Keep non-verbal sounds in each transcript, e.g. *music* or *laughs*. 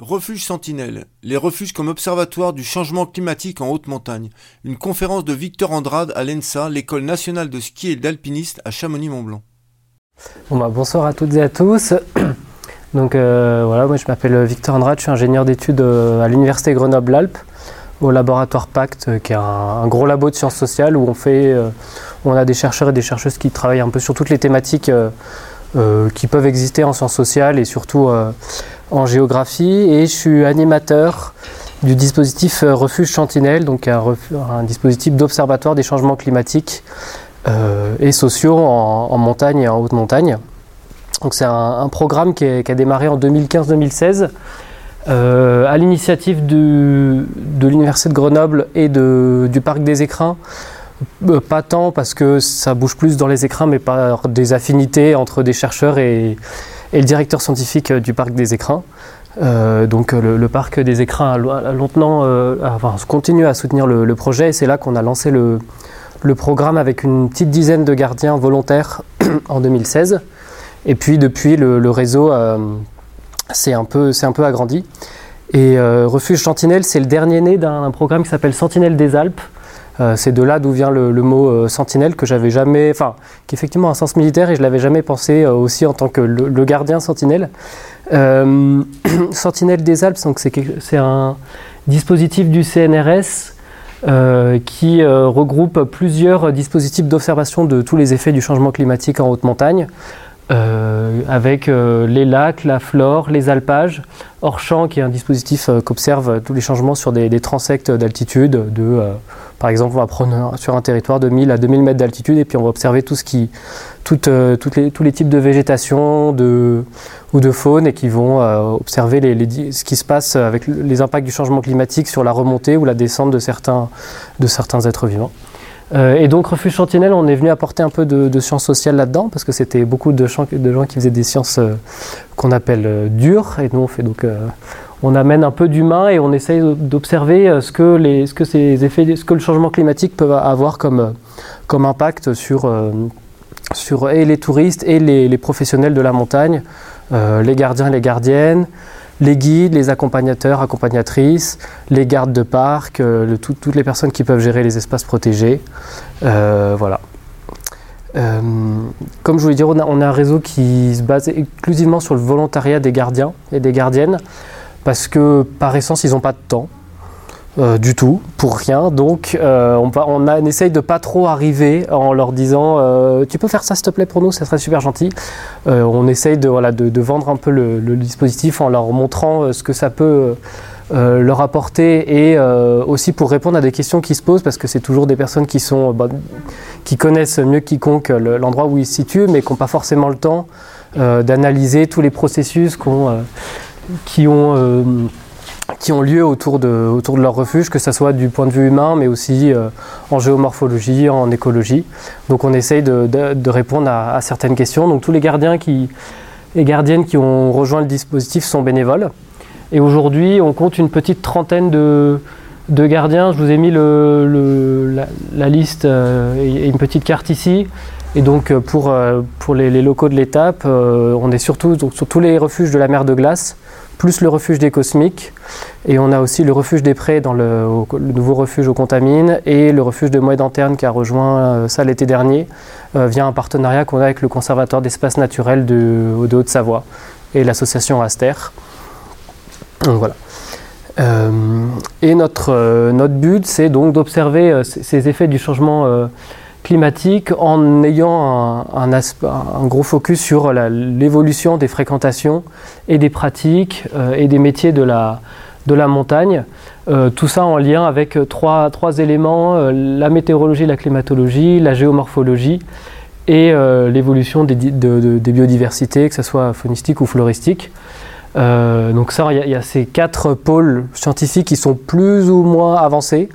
Refuge Sentinelle, les refuges comme observatoire du changement climatique en haute montagne. Une conférence de Victor Andrade à l'ENSA, l'école nationale de ski et d'alpinistes à Chamonix-Mont-Blanc. Bah, bonsoir à toutes et à tous. *clears throat* Donc euh, voilà, moi je m'appelle Victor Andrade, je suis ingénieur d'études euh, à l'université Grenoble-Alpes au laboratoire Pacte, euh, qui est un, gros labo de sciences sociales où on fait, on a des chercheurs et des chercheuses qui travaillent un peu sur toutes les thématiques qui peuvent exister en sciences sociales et surtout en géographie et je suis animateur du dispositif euh, Refuge Chantinelle, donc un, dispositif d'observatoire des changements climatiques euh, et sociaux en, montagne et en haute montagne. Donc c'est un, programme qui, a démarré en 2015-2016 euh, à l'initiative de l'Université de Grenoble et du Parc des Écrins. pas tant parce que ça bouge plus dans les écrins, mais par des affinités entre des chercheurs et, et le directeur scientifique du parc des écrins. Euh, donc le, parc des écrins a, longtemps, euh, continue à soutenir le, projet et c'est là qu'on a lancé le, programme avec une petite dizaine de gardiens volontaires *clears throat* en 2016. Et puis depuis, le, réseau euh, s'est un, peu, un peu agrandi. Et Refuge Sentinelle, c'est le dernier né d'un programme qui s'appelle Sentinelle des Alpes, euh, c'est de là d'où vient le, mot euh, sentinelle que j'avais jamais, enfin, qui effectivement un sens militaire et je l'avais jamais pensé euh, aussi en tant que le, gardien sentinelle. *clears throat* sentinelle des Alpes, c'est un dispositif du CNRS qui regroupe plusieurs dispositifs d'observation de tous les effets du changement climatique en haute montagne. Avec les lacs, la flore, les alpages, hors champ qui est un dispositif qu'observe tous les changements sur des, des transects d'altitude de par exemple, on va prendre sur un territoire de 1000 à 2000 mètres d'altitude et puis on va observer tout ce qui, euh, les, tous les types de végétation de, ou de faune et qui vont euh, observer les, ce qui se passe avec les impacts du changement climatique sur la remontée ou la descente de certains, de certains êtres vivants. Euh, et donc, Refuge Chantinelle, on est venu apporter un peu de, sciences sociales là-dedans, parce que c'était beaucoup de, de, gens qui faisaient des sciences qu'on appelle dures, et nous on donc on amène un peu d'humain et on essaye d'observer euh, ce que, les, ce que ces effets, ce que le changement climatique peut avoir comme, euh, comme impact sur, euh, sur et les touristes et les, professionnels de la montagne, les gardiens et les gardiennes, les guides, les accompagnateurs, accompagnatrices, les gardes de parc, toutes les personnes qui peuvent gérer les espaces protégés. voilà. comme je voulais dire, on a, on a, un réseau qui se base exclusivement sur le volontariat des gardiens et des gardiennes parce que par essence, ils n'ont pas de temps. Euh, du tout, pour rien. Donc, euh, on, on, essaye de pas trop arriver en leur disant euh, Tu peux faire ça, s'il te plaît, pour nous, ça serait super gentil. on essaye de, vendre un peu le, dispositif en leur montrant ce que ça peut leur apporter et aussi pour répondre à des questions qui se posent parce que c'est toujours des personnes qui, sont, qui connaissent mieux que quiconque l'endroit où ils se situent, mais qui n'ont pas forcément le temps d'analyser tous les processus qui ont, qui ont lieu autour de, autour de leur refuge, que ce soit du point de vue humain, mais aussi euh, en géomorphologie, en écologie. Donc on essaye de, de, répondre à, certaines questions. Donc tous les gardiens qui, et gardiennes qui ont rejoint le dispositif sont bénévoles. Et aujourd'hui, on compte une petite trentaine de, de gardiens. Je vous ai mis le, la, liste euh, et une petite carte ici. Et donc pour, pour les, locaux de l'étape, on est surtout donc, sur tous les refuges de la mer de glace plus le refuge des Cosmiques. Et on a aussi le refuge des Prés dans le, nouveau refuge aux Contamines et le refuge de Moët qui a rejoint euh, ça l'été dernier euh, via un partenariat qu'on a avec le Conservatoire d'espaces naturels de, Haute-Savoie et l'association Aster. Voilà. Euh, et notre, notre but, c'est donc d'observer ces effets du changement climatique en ayant un, un, gros focus sur l'évolution des fréquentations et des pratiques euh, et des métiers de la, de la montagne. Euh, tout ça en lien avec trois, trois éléments, euh, la météorologie, la climatologie, la géomorphologie et l'évolution des, des, biodiversités, que ce soit faunistique ou floristique. donc ça, il y, a ces quatre pôles scientifiques qui sont plus ou moins avancés.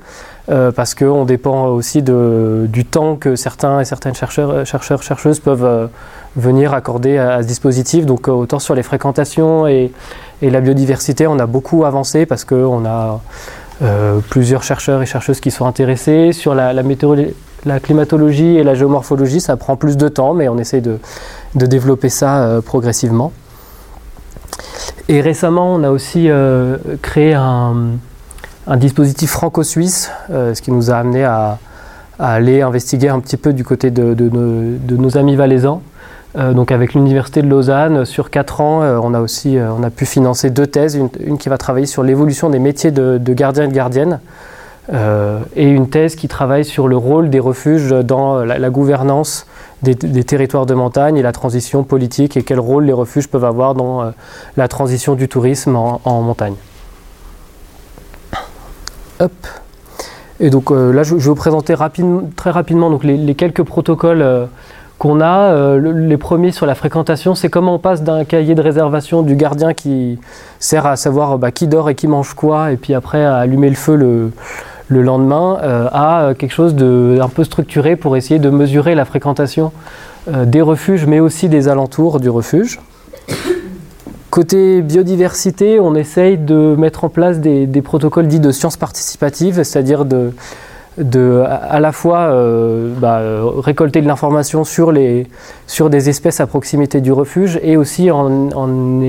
Euh, parce qu'on dépend aussi du temps que certains et certaines chercheurs, chercheurs chercheuses peuvent euh, venir accorder à, ce dispositif. Donc euh, autant sur les fréquentations et, la biodiversité, on a beaucoup avancé parce qu'on a plusieurs chercheurs et chercheuses qui sont intéressés. Sur la, la, climatologie et la géomorphologie, ça prend plus de temps, mais on essaie de développer ça progressivement. Et récemment, on a aussi créé un, dispositif franco-suisse, ce qui nous a amené à, aller investiguer un petit peu du côté de, nos amis valaisans. Euh, donc avec l'université de Lausanne, sur 4 ans, euh, on a aussi euh, on pu financer deux thèses, une, qui va travailler sur l'évolution des métiers de, de gardien et de gardienne, et une thèse qui travaille sur le rôle des refuges dans la, gouvernance des, territoires de montagne et la transition politique et quel rôle les refuges peuvent avoir dans la transition du tourisme en, montagne. Et donc là, je, vais vous présenter très rapidement donc, les, quelques protocoles qu'on a. Euh, les premiers sur la fréquentation, c'est comment on passe d'un cahier de réservation du gardien qui sert à savoir bah, qui dort et qui mange quoi, et puis après à allumer le feu le, lendemain, euh, à quelque chose de un peu structuré pour essayer de mesurer la fréquentation euh, des refuges, mais aussi des alentours du refuge. Côté biodiversité, on essaye de mettre en place des, protocoles dits de sciences participatives, c'est-à-dire de à la fois euh, bah, récolter de l'information sur, des espèces à proximité du refuge et aussi en,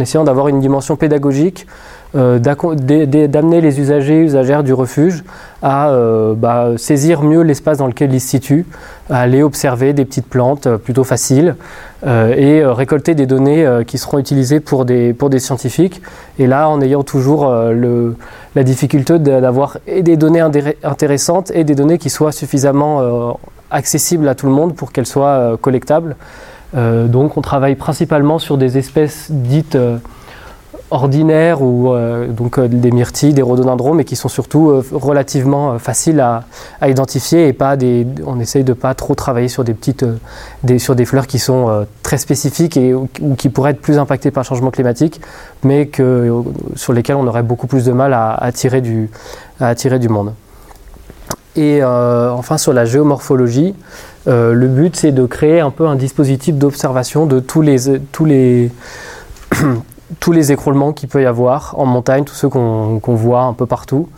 essayant d'avoir une dimension pédagogique, d'amener les usagers usagères du refuge à euh, bah, saisir mieux l'espace dans lequel ils se situent, à aller observer des petites plantes plutôt faciles et récolter des données qui seront utilisées pour des, pour des scientifiques. Et là, en ayant toujours la difficulté d'avoir des données intéressantes et des données qui soient suffisamment euh, accessibles à tout le monde pour qu'elles soient euh, collectables. Euh, donc on travaille principalement sur des espèces dites ordinaires ou euh, donc euh, des myrtilles, des rhododendrons, mais qui sont surtout euh, relativement faciles à, identifier et pas des, on essaye de pas trop travailler sur des petites, des, sur des fleurs qui sont très spécifiques et ou, qui pourraient être plus impactées par le changement climatique, mais que, sur lesquelles on aurait beaucoup plus de mal à, attirer, du, à du monde. Et enfin sur la géomorphologie, le but c'est de créer un peu un dispositif d'observation de tous les, tous les *clears throat* tous les écroulements qu'il peut y avoir en montagne, tous ceux qu'on voit un peu partout,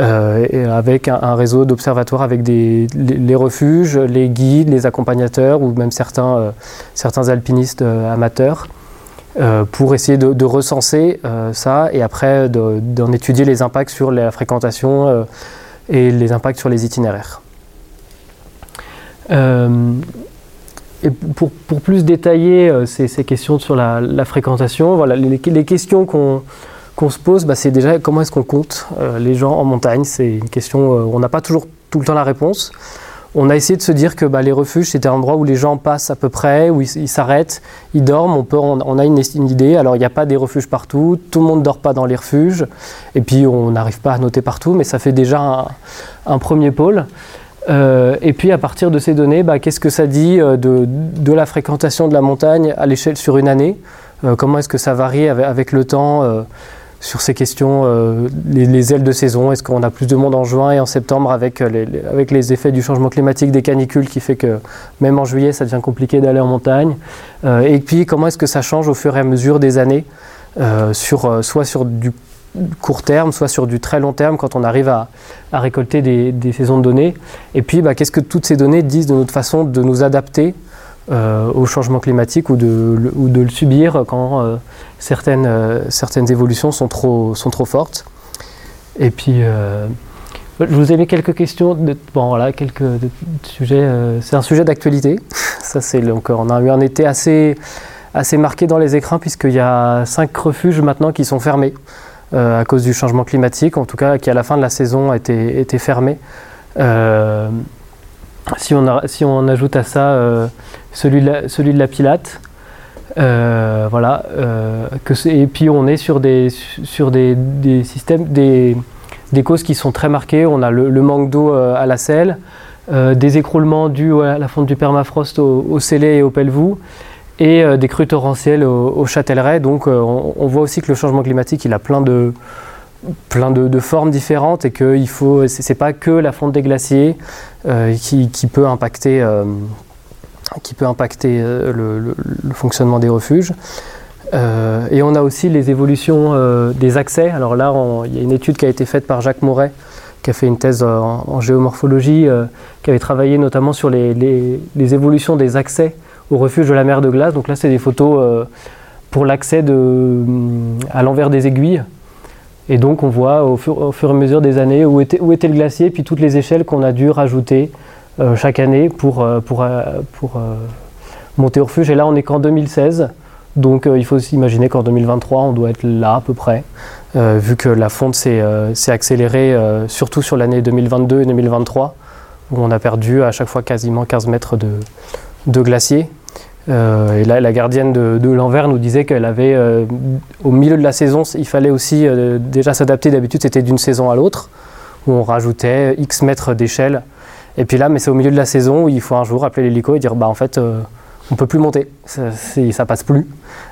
euh, avec un, réseau d'observatoires avec les, refuges, les guides, les accompagnateurs ou même certains, euh, alpinistes euh, amateurs. pour essayer de recenser ça et après d'en étudier les impacts sur la fréquentation et les impacts sur les itinéraires. Et pour, plus détailler euh, ces, questions sur la, fréquentation, voilà, les, questions qu'on qu'on se pose, bah, c'est déjà comment est-ce qu'on compte euh, les gens en montagne? C'est une question, euh, on n'a pas toujours tout le temps la réponse. On a essayé de se dire que bah, les refuges, c'était un endroit où les gens passent à peu près, où ils s'arrêtent, ils dorment, on, peut, on, a une, idée. Alors il n'y a pas des refuges partout, tout le monde ne dort pas dans les refuges, et puis on n'arrive pas à noter partout, mais ça fait déjà un premier pôle. Euh, et puis à partir de ces données, bah, qu'est-ce que ça dit euh, de, la fréquentation de la montagne à l'échelle sur une année euh, Comment est-ce que ça varie avec, le temps sur ces questions, les, les, ailes de saison? Est-ce qu'on a plus de monde en juin et en septembre avec les, avec les effets du changement climatique, des canicules qui fait que même en juillet ça devient compliqué d'aller en montagne? Et puis comment est-ce que ça change au fur et à mesure des années sur, soit sur du court terme, soit sur du très long terme quand on arrive à, récolter des, saisons de données. Et puis, bah, qu'est-ce que toutes ces données disent de notre façon de nous adapter euh, au changement climatique ou de, le subir quand euh, certaines, euh, certaines évolutions sont trop, fortes? Et puis, je vous ai mis quelques questions. Bon, voilà, quelques sujets. c'est un sujet d'actualité. *laughs* Ça, c'est. On a eu un été assez, marqué dans les écrins puisqu'il y a cinq refuges maintenant qui sont fermés. Euh, à cause du changement climatique, en tout cas qui à la fin de la saison a été, été fermé. Euh, si, on si on ajoute à ça euh, celui, de la, celui de la Pilate, voilà, et puis on est sur des, sur des, des systèmes, des, des, causes qui sont très marquées. On a le, manque d'eau à la selle, des écroulements dus à la fonte du permafrost au, au et au Pelvoux, et euh, des crues torrentielles au, Châtellerault. Donc euh, on, voit aussi que le changement climatique, il a plein de, plein de, formes différentes et que il faut, c'est pas que la fonte des glaciers euh, qui, peut impacter, qui peut impacter le, fonctionnement des refuges. et on a aussi les évolutions des accès. Alors là, il y a une étude qui a été faite par Jacques Moret, qui a fait une thèse en, géomorphologie, qui avait travaillé notamment sur les, les évolutions des accès au refuge de la mer de glace. Donc là, c'est des photos euh, pour l'accès à l'envers des aiguilles. Et donc on voit au fur, et à mesure des années où était, le glacier, puis toutes les échelles qu'on a dû rajouter chaque année pour, pour monter au refuge. Et là on est qu'en 2016. Donc il faut s'imaginer qu'en 2023, on doit être là à peu près, vu que la fonte s'est accélérée, surtout sur l'année 2022 et 2023 où on a perdu à chaque fois quasiment 15 mètres de, de glacier. Euh, et là, la gardienne de, de l'Anvers nous disait qu'elle avait, euh, au milieu de la saison, il fallait aussi euh, déjà s'adapter. D'habitude, c'était d'une saison à l'autre, où on rajoutait X mètres d'échelle. Et puis là, mais c'est au milieu de la saison où il faut un jour appeler l'hélico et dire bah en fait, on peut plus monter, ça, ça, passe plus.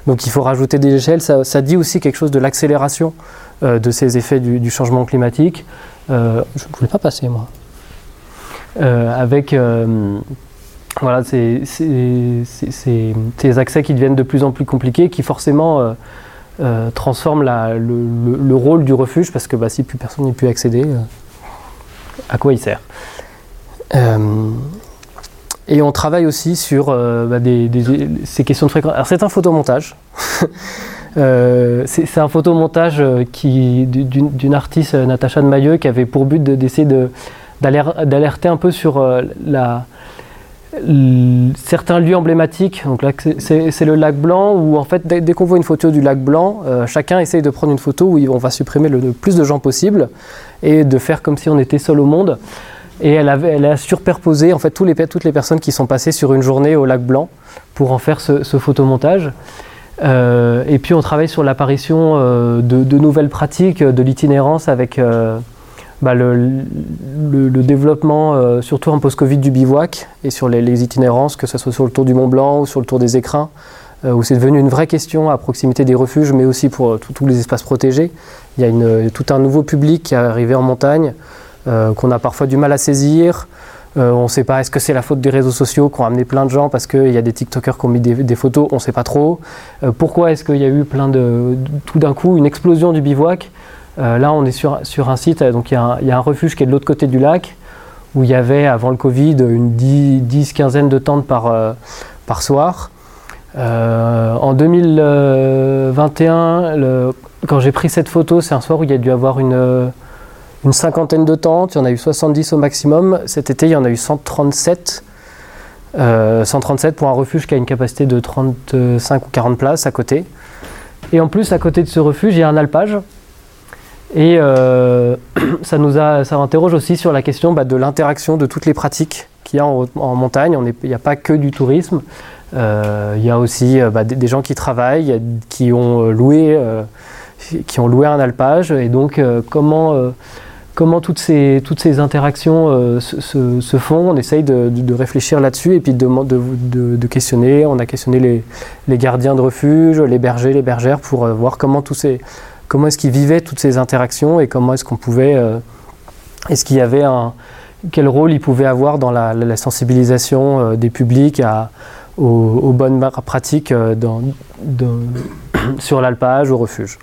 Donc il faut rajouter des échelles. Ça, dit aussi quelque chose de l'accélération de ces effets du, du changement climatique. je ne voulais pas passer moi. avec voilà, c'est ces accès qui deviennent de plus en plus compliqués, qui forcément euh, euh, transforment le, rôle du refuge, parce que bah, si plus personne n'y peut accéder, euh, à quoi il sert? Et on travaille aussi sur bah, ces questions de fréquence. Alors c'est un photomontage. *laughs* c'est un photomontage d'une artiste, Natacha de Mailleux, qui avait pour but d'essayer d'alerter un peu sur la certains lieux emblématiques. Donc là, c'est le lac Blanc où en fait, dès, qu'on voit une photo du lac Blanc, euh, chacun essaye de prendre une photo où on va supprimer le, plus de gens possible et de faire comme si on était seul au monde. Et elle, a surperposé en fait tous les, toutes les personnes qui sont passées sur une journée au lac Blanc pour en faire ce, photomontage. Euh, et puis on travaille sur l'apparition euh, de, nouvelles pratiques, de l'itinérance avec bah, le, développement, euh, surtout en post-Covid, du bivouac et sur les, itinérances, que ce soit sur le tour du Mont Blanc ou sur le tour des écrins, euh, où c'est devenu une vraie question à proximité des refuges, mais aussi pour euh, tous les espaces protégés. Il y a tout un nouveau public qui est arrivé en montagne, qu'on a parfois du mal à saisir. on ne sait pas, est-ce que c'est la faute des réseaux sociaux qui ont amené plein de gens parce qu'il y a des TikTokers qui ont mis des, photos, on ne sait pas trop. pourquoi est-ce qu'il y a eu plein de, tout d'un coup, une explosion du bivouac? Là, on est sur, un site, donc il y, a un refuge qui est de l'autre côté du lac, où il y avait avant le Covid une 10, quinzaine de tentes par, euh, soir. Euh, en 2021, le, quand j'ai pris cette photo, c'est un soir où il y a dû avoir une, une cinquantaine de tentes, il y en a eu 70 au maximum. Cet été, il y en a eu 137. 137 pour un refuge qui a une capacité de 35 ou 40 places à côté. Et en plus, à côté de ce refuge, il y a un alpage et euh, *clears throat* ça nous a, ça interroge aussi sur la question bah, de l'interaction de toutes les pratiques qu'il y a en, montagne. Il n'y a pas que du tourisme. Euh, il y a aussi euh, bah, des, gens qui travaillent, qui ont loué, qui ont loué un alpage. Et donc, comment, comment toutes ces, toutes ces interactions se, font? On essaye de, réfléchir là-dessus et puis de, de, questionner. On a questionné les, les, gardiens de refuge, les bergers, les bergères pour voir comment tous ces comment est-ce qu'ils vivaient toutes ces interactions et comment est-ce qu'on pouvait, euh, est-ce qu'il y avait un, quel rôle ils pouvaient avoir dans la, sensibilisation euh, des publics aux, bonnes pratiques euh, *coughs* sur l'alpage, au refuge?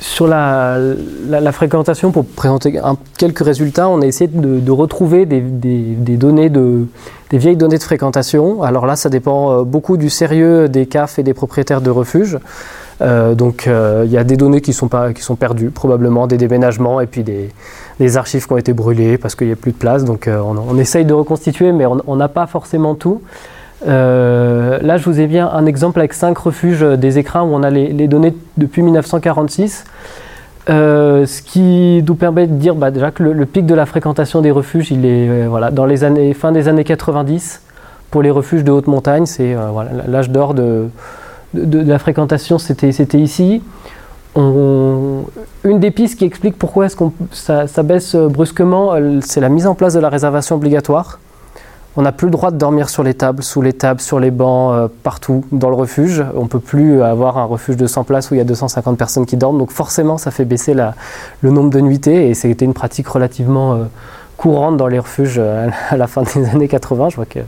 Sur la, fréquentation, pour présenter quelques résultats, on a essayé de, retrouver des, données de, des vieilles données de fréquentation. Alors là, ça dépend beaucoup du sérieux des CAF et des propriétaires de refuges. Euh, donc euh, il y a des données qui sont, pas, qui sont perdues, probablement des déménagements et puis des, des archives qui ont été brûlées parce qu'il n'y a plus de place. Donc euh, on, essaye de reconstituer, mais on n'a pas forcément tout. là, je vous ai bien un exemple avec cinq refuges des écrins où on a les, données depuis 1946. ce qui nous permet de dire bah, déjà que le, pic de la fréquentation des refuges, il est voilà, dans les années, fin des années 90 pour les refuges de haute montagne. C'est voilà, l'âge d'or de, de, la fréquentation, c'était ici. une des pistes qui explique pourquoi est-ce qu'on ça, baisse brusquement, c'est la mise en place de la réservation obligatoire. On n'a plus le droit de dormir sur les tables, sous les tables, sur les bancs, euh, partout dans le refuge. On peut plus avoir un refuge de 100 places où il y a 250 personnes qui dorment. Donc forcément, ça fait baisser le nombre de nuitées et c'était une pratique relativement euh, courante dans les refuges euh, *laughs* à la fin des années 80. Je vois que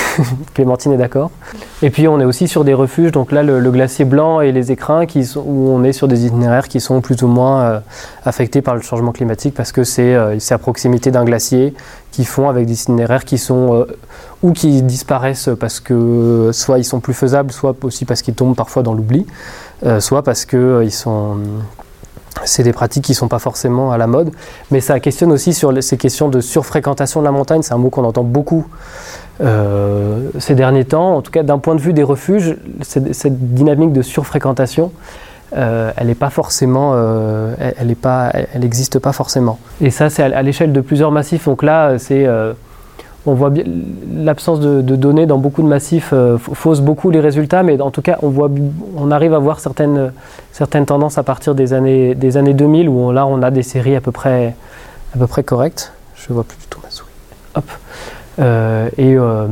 *laughs* Clémentine est d'accord. Et puis on est aussi sur des refuges, donc là le, glacier blanc et les écrins, où on est sur des itinéraires qui sont plus ou moins euh, affectés par le changement climatique parce que c'est euh, à proximité d'un glacier, qui font avec des itinéraires qui sont euh, ou qui disparaissent parce que soit ils sont plus faisables, soit aussi parce qu'ils tombent parfois dans l'oubli, soit parce que ils sont c'est des pratiques qui ne sont pas forcément à la mode, mais ça questionne aussi sur ces questions de surfréquentation de la montagne. C'est un mot qu'on entend beaucoup euh, ces derniers temps. En tout cas, d'un point de vue des refuges, cette, dynamique de surfréquentation, euh, elle euh, n'existe elle, pas forcément. Et ça, c'est à, l'échelle de plusieurs massifs. Donc là, c'est on voit bien l'absence de, données dans beaucoup de massifs fausse beaucoup les résultats, mais en tout cas, on, voit, on arrive à voir certaines, certaines tendances à partir des années, des années 2000 où là, on a des séries à peu près, à peu près correctes. Je vois plus du tout ma souris. Hop. Euh, et euh,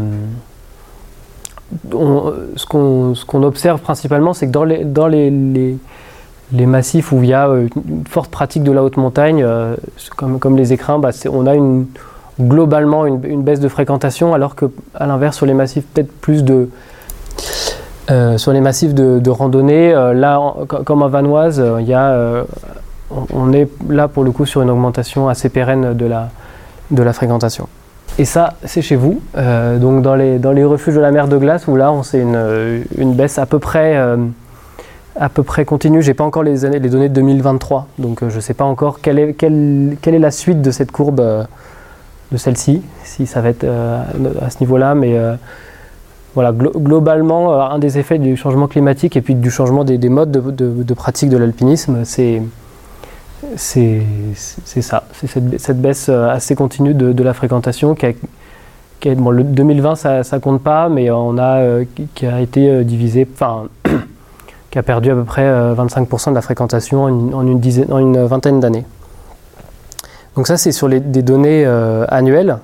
ce qu'on observe principalement, c'est que dans les, dans les, les, massifs où il y a euh, une forte pratique de la haute montagne, comme, comme les écrins, bah, on a une, globalement une, baisse de fréquentation, alors que à l'inverse sur les massifs peut-être plus de sur les massifs de, randonnée, là comme à Vanoise, il y on, est là pour le coup sur une augmentation assez pérenne de la, de la fréquentation. Et ça, c'est chez vous, euh, donc dans les, dans les refuges de la mer de glace, où là, on sait une, euh, baisse à peu près, euh, à peu près continue. J'ai pas encore les, années, les données de 2023, donc je ne sais pas encore quelle est la suite de cette courbe, de celle-ci, si ça va être à ce niveau-là, mais voilà, globalement, un des effets du changement climatique et puis du changement des, des modes de, pratique de l'alpinisme, c'est ça, c'est cette, baisse euh, assez continue de, la fréquentation qui a, bon, le 2020 ça, compte pas, mais on a euh, qui a été euh, divisé, enfin *coughs* qui a perdu à peu près 25% de la fréquentation en une vingtaine d'années. Donc ça c'est sur des données annuelles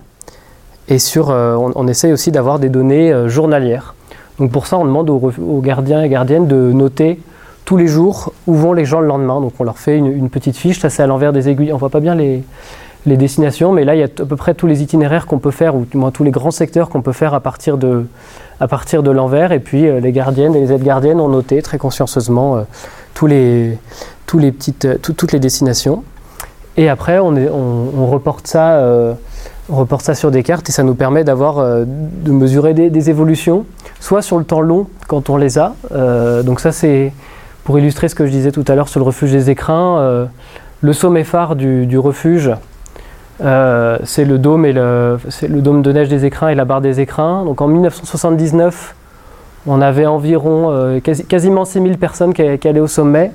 et sur, on, on, essaye aussi d'avoir des données journalières. Donc pour ça on demande aux, gardiens et gardiennes de noter tous les jours où vont les gens le lendemain. Donc on leur fait une, petite fiche, ça c'est à l'envers des aiguilles, on voit pas bien les, destinations, mais là il y a à peu près tous les itinéraires qu'on peut faire, ou du moins tous les grands secteurs qu'on peut faire à partir de, à partir de l'envers. Et puis euh, les gardiennes et les aides-gardiennes ont noté très consciencieusement euh, tous les, euh, toutes les destinations. Et après on, reporte ça. on reporte ça sur des cartes et ça nous permet d'avoir de mesurer des, évolutions, soit sur le temps long quand on les a. donc ça c'est pour illustrer ce que je disais tout à l'heure sur le refuge des écrins, euh, le sommet phare du, refuge, euh, c'est le dôme le, le dôme de neige des écrins et la barre des écrins. Donc en 1979, on avait environ euh, quasiment 6000 personnes qui, allaient au sommet.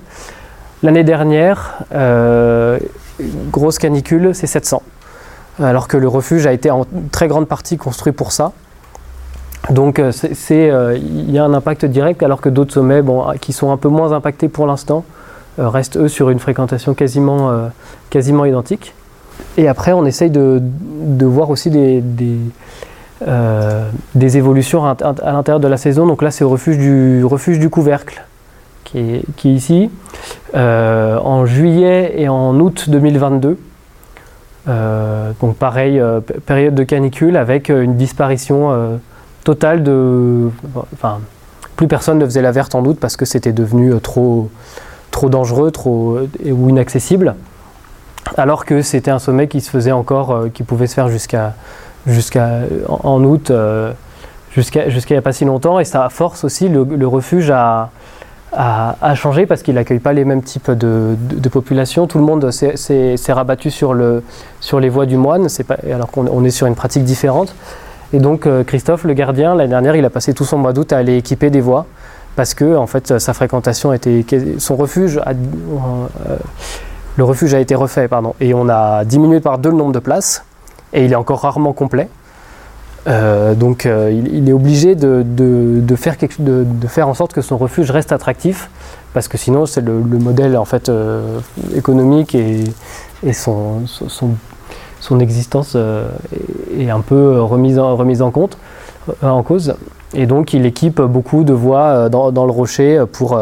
L'année dernière, grosse canicule, c'est 700. Alors que le refuge a été en très grande partie construit pour ça. Donc euh, euh, il y a un impact direct alors que d'autres sommets bon, qui sont un peu moins impactés pour l'instant euh, restent eux sur une fréquentation quasiment, identique. Et après on essaye de, voir aussi des évolutions à, l'intérieur de la saison. Donc là c'est au refuge du, refuge du couvercle qui est, ici. en juillet et en août 2022. donc pareil, période de canicule avec une disparition total de. Enfin, plus personne ne faisait la verte en doute parce que c'était devenu euh, trop, trop dangereux trop, euh, ou inaccessible. Alors que c'était un sommet qui se faisait encore, euh, qui pouvait se faire jusqu'à jusqu'à en, août, jusqu'à jusqu'à il n'y a pas si longtemps. Et ça force aussi le, refuge à, à, changer parce qu'il n'accueille pas les mêmes types de, de, population. Tout le monde s'est rabattu sur, le, sur les voies du moine, alors qu'on est sur une pratique différente. Et donc euh, Christophe, le gardien, l'année dernière, il a passé tout son mois d'août à aller équiper des voies parce que en fait sa fréquentation était son refuge a, euh, le refuge a été refait pardon et on a diminué par deux le nombre de places et il est encore rarement complet euh, donc il, est obligé de, faire en sorte que son refuge reste attractif parce que sinon c'est le, modèle en fait économique et, son, existence euh, est un peu remise en, compte, euh, en cause. Et donc il équipe beaucoup de voies euh, dans, le rocher pour,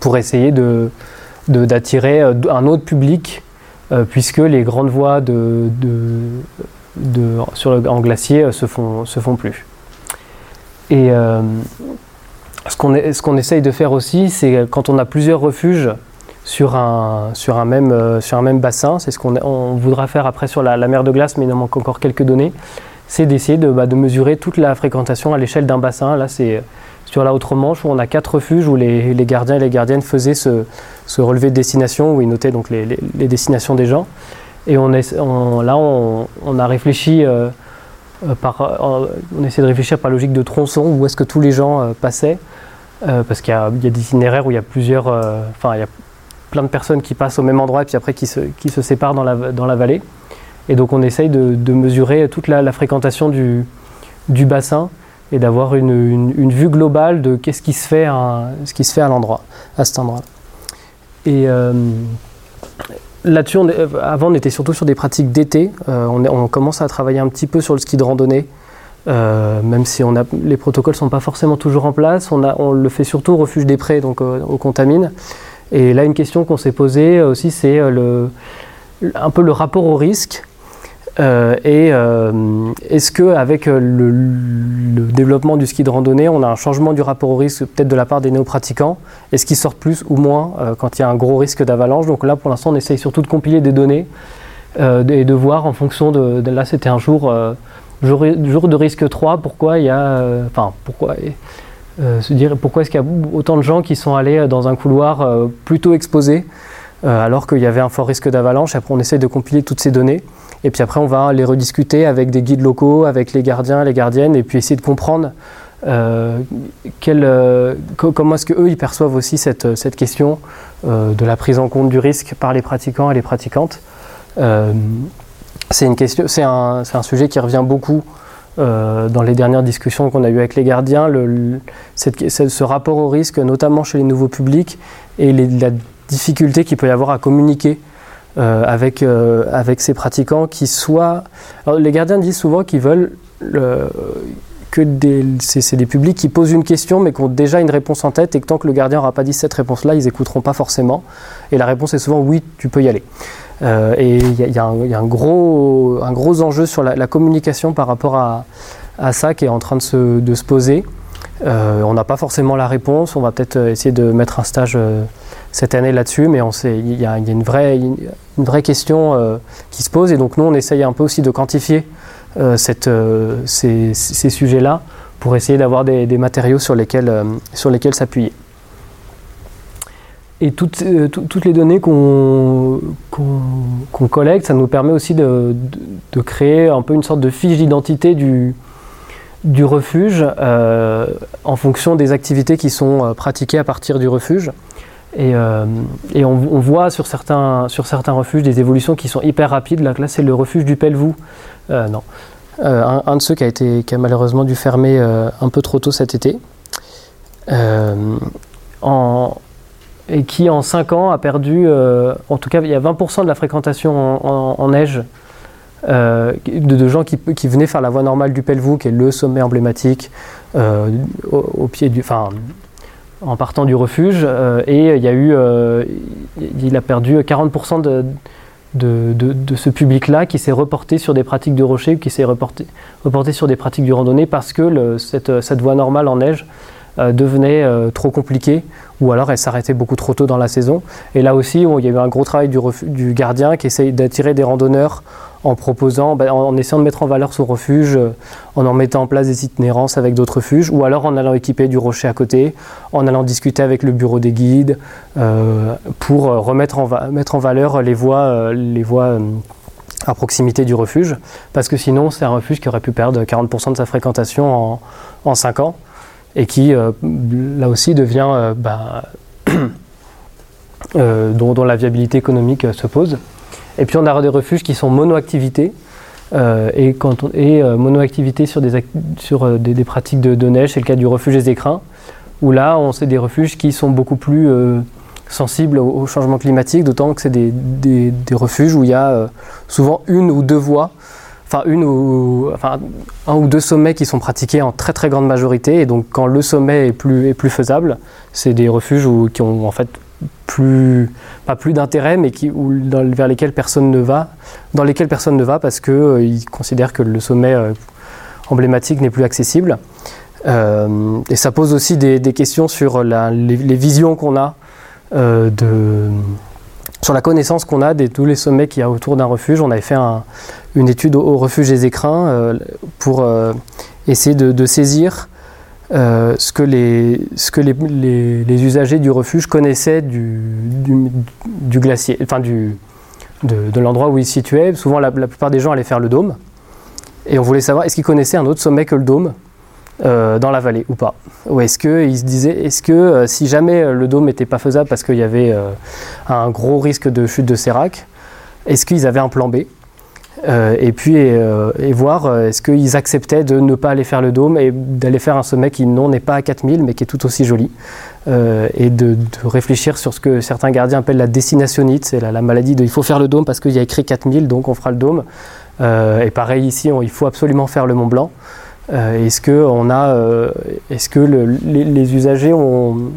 pour essayer d'attirer un autre public, puisque les grandes voies de, sur le, en glacier se font, se font plus. et ce qu'on essaye de faire aussi, c'est quand on a plusieurs refuges sur un, sur un, même, sur un même bassin, c'est ce qu'on voudra faire après sur la, mer de glace, mais il manque encore quelques données, c'est d'essayer de, bah, de, mesurer toute la fréquentation à l'échelle d'un bassin. Là, c'est sur la Outre-Manche où on a quatre refuges où les, les, gardiens et les gardiennes faisaient ce, ce, relevé de destination, où ils notaient donc les, les, destinations des gens. Et on est, là, on, a réfléchi euh, euh, par, euh, on essaie de réfléchir par logique de tronçon, où est-ce que tous les gens passaient, parce qu'il y, a des itinéraires où il y a plusieurs, enfin, il y a plein de personnes qui passent au même endroit et puis après qui se, qui se séparent dans la, dans la vallée. Et donc on essaye de, de mesurer toute la, fréquentation du, du bassin et d'avoir une, une, vue globale de qu'est-ce qui se fait à, ce qui se fait à l'endroit, à cet endroit. Euh, là-dessus, avant, on était surtout sur des pratiques d'été. Euh, on, commence à travailler un petit peu sur le ski de randonnée, euh, même si les protocoles ne sont pas forcément toujours en place. On, le fait surtout au refuge des prés, donc au Contamine. Et là, une question qu'on s'est posée aussi, c'est un peu le rapport au risque. Euh, et euh, est-ce qu'avec euh, le, le, développement du ski de randonnée, on a un changement du rapport au risque peut-être de la part des néo-pratiquants? Est-ce qu'ils sortent plus ou moins quand il y a un gros risque d'avalanche? Donc là, pour l'instant, on essaye surtout de compiler des données et de voir en fonction de... là, c'était un jour, jour, jour, de risque 3, pourquoi il y a... Enfin, pourquoi... se dire pourquoi est-ce qu'il y a autant de gens qui sont allés dans un couloir plutôt exposé alors qu'il y avait un fort risque d'avalanche. Après, on essaye de compiler toutes ces données. Et puis après, on va les rediscuter avec des guides locaux, avec les gardiens, les gardiennes, et puis essayer de comprendre euh, euh, comment est-ce qu'eux, ils perçoivent aussi cette, question euh, de la prise en compte du risque par les pratiquants et les pratiquantes. Euh, c'est, un, un sujet qui revient beaucoup euh, dans les dernières discussions qu'on a eues avec les gardiens, ce rapport au risque, notamment chez les nouveaux publics, et les, la difficulté qu'il peut y avoir à communiquer euh, avec, euh, avec ces pratiquants qui soient... Alors, les gardiens disent souvent qu'ils veulent le, que c'est, des publics qui posent une question mais qui ont déjà une réponse en tête et que tant que le gardien n'aura pas dit cette réponse-là, ils n'écouteront pas forcément. Et la réponse est souvent oui, tu peux y aller. Euh, et il y, a un gros, un gros enjeu sur la, la communication par rapport à, à, ça qui est en train de se, de se poser. On n'a pas forcément la réponse, on va peut-être essayer de mettre un stage cette année là-dessus, mais il y, a une vraie, une, vraie question euh, qui se pose. Et donc nous, on essaye un peu aussi de quantifier euh, euh, ces, sujets-là pour essayer d'avoir des, matériaux sur lesquels, sur lesquels s'appuyer. Et toutes, toutes, les données qu'on qu qu collecte, ça nous permet aussi de, de, créer un peu une sorte de fiche d'identité du, du refuge en fonction des activités qui sont pratiquées à partir du refuge. Et, euh, on, voit sur certains, sur certains refuges des évolutions qui sont hyper rapides. Là, c'est le refuge du Pelvoux. Euh, non. Euh, un, de ceux qui a, été, qui a malheureusement dû fermer un peu trop tôt cet été. Et qui, en 5 ans, a perdu, en tout cas, il y a 20% de la fréquentation en, neige de, gens qui, venaient faire la voie normale du Pelvoux, qui est le sommet emblématique, au, pied du. En partant du refuge euh, et euh, il a perdu 40% de, ce public-là qui s'est reporté sur des pratiques de rocher, qui s'est reporté, sur des pratiques de randonnée parce que cette, voie normale en neige euh, devenait trop compliquée ou alors elle s'arrêtait beaucoup trop tôt dans la saison. Et là aussi, il y a eu un gros travail du, du gardien qui essaye d'attirer des randonneurs en proposant, ben, en essayant de mettre en valeur son refuge, euh, en en mettant en place des itinérances avec d'autres refuges, ou alors en allant équiper du rocher à côté, en allant discuter avec le bureau des guides, euh, pour remettre en, mettre en valeur les voies, euh, les voies euh, à proximité du refuge, parce que sinon c'est un refuge qui aurait pu perdre 40% de sa fréquentation en, en 5 ans, et qui euh, là aussi devient bah, *coughs* dont, dont, la viabilité économique se pose. Et puis on a des refuges qui sont monoactivités. Euh, et, quand euh, monoactivité sur, des, sur euh, des, pratiques de, neige, c'est le cas du refuge des écrins, où là, on c'est des refuges qui sont beaucoup plus sensibles au, changement climatique, d'autant que c'est des, des, refuges où il y a souvent une ou deux voies, enfin, une ou, enfin un ou deux sommets qui sont pratiqués en très très grande majorité, et donc quand le sommet est plus, est plus faisable, c'est des refuges qui ont en fait plus, pas plus d'intérêt, mais qui, ou dans, vers lesquels personne ne va, dans lesquels personne ne va parce qu'ils euh, considèrent que le sommet euh, emblématique n'est plus accessible. et ça pose aussi des, questions sur les, visions qu'on a de, sur la connaissance qu'on a de tous les sommets qu'il y a autour d'un refuge. On avait fait une étude au, refuge des écrins pour essayer de, saisir ce que, les, ce que les, usagers du refuge connaissaient du, glacier, enfin de, l'endroit où ils se situaient. Souvent, la, plupart des gens allaient faire le dôme. Et on voulait savoir, est-ce qu'ils connaissaient un autre sommet que le dôme euh, dans la vallée ou pas? Ou est-ce qu'ils se disaient, est-ce que euh, si jamais euh, le dôme n'était pas faisable parce qu'il y avait un gros risque de chute de sérac, est-ce qu'ils avaient un plan B? Et puis et, voir est-ce qu'ils acceptaient de ne pas aller faire le dôme et d'aller faire un sommet qui non n'est pas à 4000 mais qui est tout aussi joli. Et de, réfléchir sur ce que certains gardiens appellent la destinationite, c'est la, la, maladie de il faut faire le dôme parce qu'il y a écrit 4000 donc on fera le dôme. Et pareil ici il faut absolument faire le Mont Blanc euh, est-ce que on a, euh, est-ce que les, usagers ont,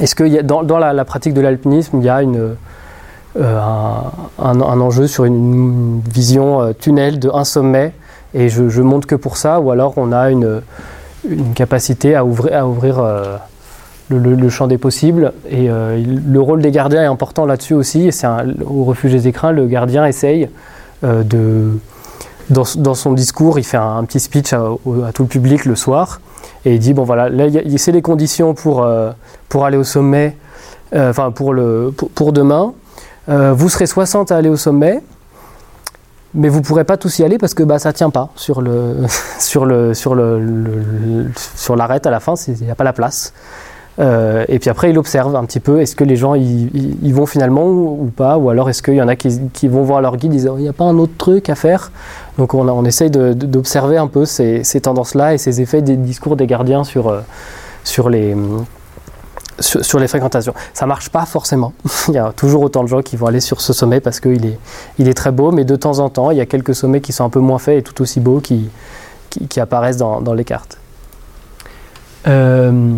est-ce que dans, dans la, pratique de l'alpinisme, il y a une, euh, un, enjeu sur une, vision tunnel de un sommet et je, monte que pour ça, ou alors on a une, capacité à ouvrir, ouvrir le, champ des possibles. Et le rôle des gardiens est important là-dessus aussi. C'est au refuge des écrins, le gardien essaye de dans, son discours, il fait un, petit speech à, tout le public le soir et il dit bon voilà, là c'est les conditions pour, euh, pour aller au sommet, euh, enfin pour, pour, demain. Euh, vous serez 60 à aller au sommet, mais vous ne pourrez pas tous y aller parce que bah, ça ne tient pas sur le *laughs* sur le sur le, sur l'arête à la fin, il n'y a pas la place. Euh, et puis après, il observe un petit peu, est-ce que les gens y, vont finalement ou, pas, ou alors est-ce qu'il y en a qui, vont voir leur guide, disent, il n'y a pas un autre truc à faire? Donc on, on essaye d'observer un peu ces, tendances-là et ces effets des discours des gardiens sur, euh, sur les... Sur, les fréquentations. Ça marche pas forcément. *laughs* il y a toujours autant de gens qui vont aller sur ce sommet parce qu'il est, il est très beau, mais de temps en temps, il y a quelques sommets qui sont un peu moins faits et tout aussi beaux qui, qui, apparaissent dans, les cartes. Euh,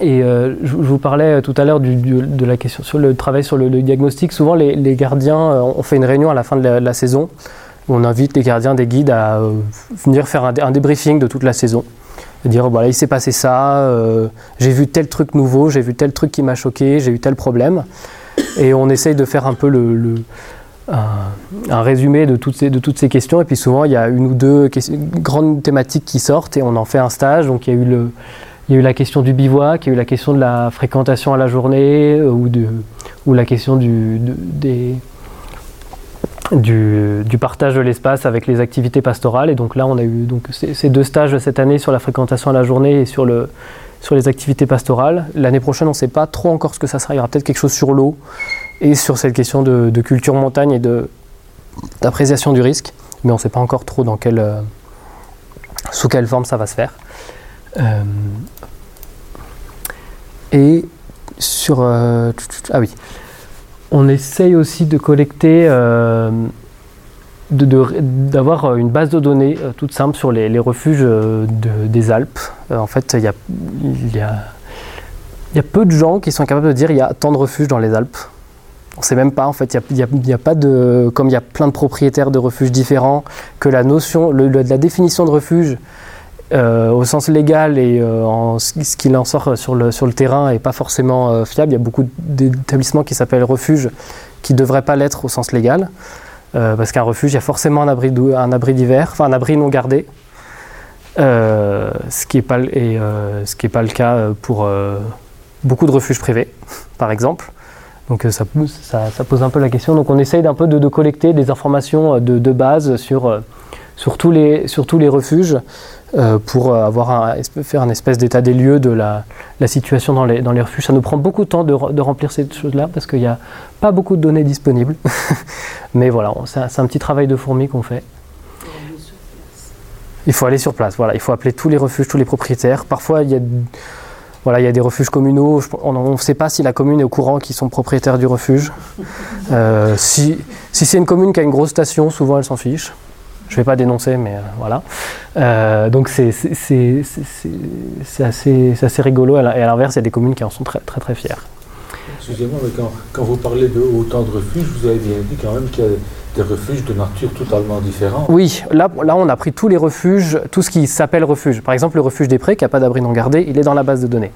et euh, je, vous parlais tout à l'heure de la question sur le travail sur le, diagnostic. Souvent, les, gardiens, euh, on fait une réunion à la fin de la, saison où on invite les gardiens des guides à venir faire un, débriefing de toute la saison. Dire voilà, il s'est passé ça, j'ai vu tel truc nouveau, j'ai vu tel truc qui m'a choqué, j'ai eu tel problème. Et on essaye de faire un peu un, résumé de toutes, ces, questions. Et puis souvent, il y a une ou deux grandes thématiques qui sortent et on en fait un stage. Donc il y a eu la question du bivouac, il y a eu la question de la fréquentation à la journée euh, ou la question du, des, du, partage de l'espace avec les activités pastorales. Et donc là, on a eu donc, ces deux stages cette année sur la fréquentation à la journée et sur, le, sur les activités pastorales. L'année prochaine, on ne sait pas trop encore ce que ça sera. Il y aura peut-être quelque chose sur l'eau et sur cette question de, de culture montagne et d'appréciation du risque. Mais on ne sait pas encore trop dans quelle, euh, sous quelle forme ça va se faire. Euh, et sur. Euh, ah oui. On essaye aussi de collecter. Euh, d'avoir une base de données toute simple sur les, refuges des Alpes. en fait, il y a, y, y peu de gens qui sont capables de dire il y a tant de refuges dans les Alpes. On ne sait même pas, en fait, il n'y a. Comme il y a plein de propriétaires de refuges différents, que la notion, la définition de refuge euh, au sens légal et euh, ce qu'il en sort sur le, sur le terrain n'est pas forcément euh, fiable. Il y a beaucoup d'établissements qui s'appellent refuges qui ne devraient pas l'être au sens légal. parce qu'un refuge, il y a forcément un abri, un abri d'hiver, enfin un abri non gardé. ce qui n'est pas, pas, le cas pour beaucoup de refuges privés, *laughs* par exemple. Donc ça, ça, pose un peu la question. Donc on essaye d'un peu de, de, collecter des informations de, de base sur, sur, tous les, refuges. Euh, pour avoir un, faire un espèce d'état des lieux de la, situation dans les, refuges. Ça nous prend beaucoup de temps de, remplir ces choses-là parce qu'il n'y a pas beaucoup de données disponibles. *laughs* Mais voilà, c'est un, petit travail de fourmi qu'on fait. Il faut aller sur place, voilà. Il faut appeler tous les refuges, tous les propriétaires. Parfois, il y a, des refuges communaux. On ne sait pas si la commune est au courant qu'ils sont propriétaires du refuge. Euh, si c'est une commune qui a une grosse station, souvent elle s'en fiche. Je ne vais pas dénoncer, mais euh, voilà. Euh, donc c'est assez, assez, rigolo. Et à l'inverse, il y a des communes qui en sont très très, très fières. Excusez-moi, mais quand, quand, vous parlez de autant de refuges, vous avez dit quand même qu'il des refuges de nature totalement différents. Oui, là, là on a pris tous les refuges, tout ce qui s'appelle refuge. Par exemple, le refuge des Prés, qui n'a pas d'abri non gardé, il est dans la base de données.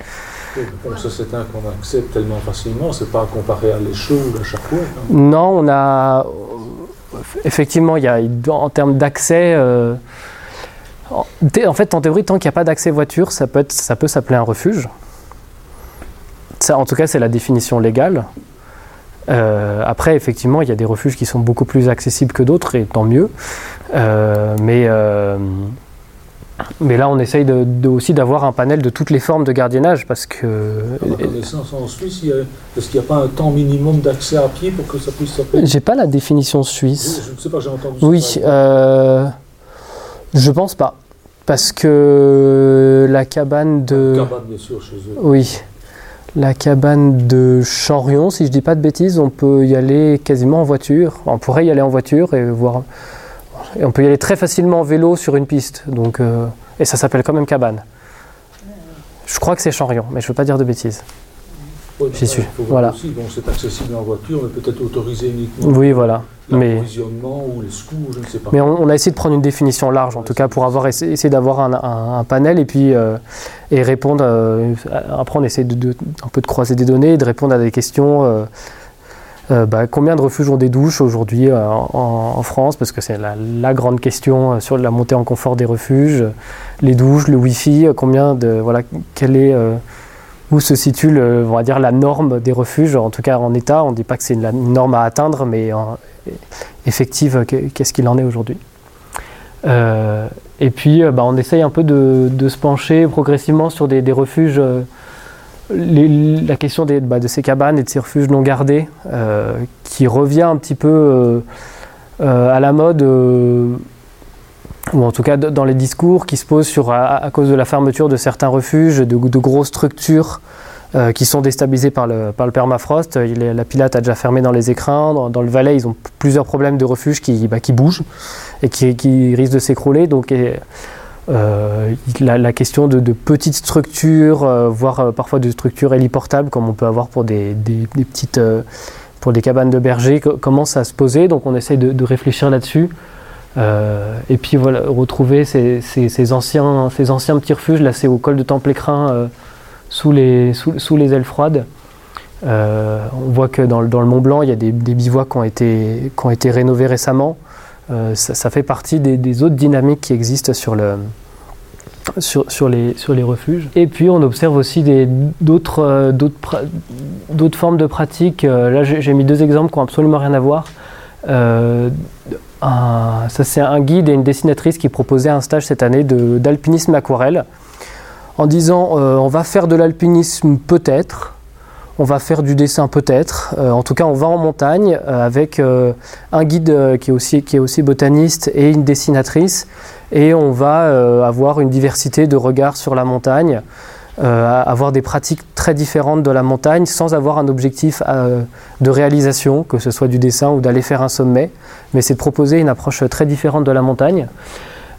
Comme ça, c'est un qu'on accepte tellement facilement, c'est pas comparé à l'échau ou à chaque fois. Non, on a. Effectivement, il y a, en termes d'accès. Euh, en fait, en théorie, tant qu'il n'y a pas d'accès voiture, ça peut, ça peut s'appeler un refuge. Ça, en tout cas, c'est la définition légale. Euh, après, effectivement, il y a des refuges qui sont beaucoup plus accessibles que d'autres, et tant mieux. Euh, mais, mais là, on essaye de, aussi d'avoir un panel de toutes les formes de gardiennage, parce que... en Suisse, est-ce qu'il n'y a pas un temps minimum d'accès à pied pour que ça puisse s'appeler J'ai pas la définition suisse. Je ne sais pas, j'ai entendu oui, ça. Oui, je pense pas. Parce que la cabane de... La cabane, bien sûr, chez eux. Oui la cabane de Chanrion, si je dis pas de bêtises, on peut y aller quasiment en voiture. On pourrait y aller en voiture et voir. Et on peut y aller très facilement en vélo sur une piste. Donc, euh, et ça s'appelle quand même cabane. Je crois que c'est Chanrion, mais je ne veux pas dire de bêtises. J'y suis. Voilà. c'est accessible en voiture, mais peut-être autorisé uniquement. Oui, voilà. Mais, ou les scouts, je ne sais pas. Mais on, a essayé de prendre une définition large, en tout cas, pour avoir essayé, d'avoir un, panel et puis euh, et répondre. Euh, après, on essaie de, un peu de croiser des données, de répondre à des questions. Euh, bah, combien de refuges ont des douches aujourd'hui en, France? Parce que c'est la, grande question sur la montée en confort des refuges. Les douches, le Wi-Fi, combien de voilà, quel est où se situe on va dire, la norme des refuges, en tout cas en état? On ne dit pas que c'est une, norme à atteindre, mais effective, qu'est-ce qu'il en est aujourd'hui? Euh, et puis, euh, bah, on essaye un peu de, se pencher progressivement sur des, refuges. Euh, la question bah, de ces cabanes et de ces refuges non gardés, qui revient un petit peu à la mode ou en tout cas dans les discours qui se posent sur, à, cause de la fermeture de certains refuges, de, de grosses structures euh, qui sont déstabilisées par le, permafrost. La Pilate a déjà fermé dans les écrins. Dans, le Valais, ils ont plusieurs problèmes de refuges qui, bah, bougent et qui, qui risquent de s'écrouler. Donc, euh, la, question de, petites structures, euh, voire parfois de structures héliportables, comme on peut avoir pour des, petites, pour des cabanes de berger, commence à se poser. Donc, on essaye de, réfléchir là-dessus. Euh, et puis retrouver ces, anciens, ces anciens petits refuges, là c'est au col de Temple-Écrin, euh, sous, les, sous, les ailes froides. Euh, on voit que dans, le Mont Blanc, il y a des, des bivouacs qui ont été rénovés récemment. Ça, ça, fait partie des, autres dynamiques qui existent sur, le, sur, sur, les, refuges. Et puis on observe aussi d'autres formes de pratiques. Là j'ai mis deux exemples qui n'ont absolument rien à voir ça c'est un guide et une dessinatrice qui proposait un stage cette année d'alpinisme aquarelle en disant euh, on va faire de l'alpinisme peut-être, on va faire du dessin peut-être, euh, en tout cas on va en montagne euh, avec un guide qui est, aussi, qui est aussi botaniste et une dessinatrice et on va avoir une diversité de regards sur la montagne. Euh, avoir des pratiques très différentes de la montagne sans avoir un objectif euh, de réalisation, que ce soit du dessin ou d'aller faire un sommet, mais c'est de proposer une approche très différente de la montagne.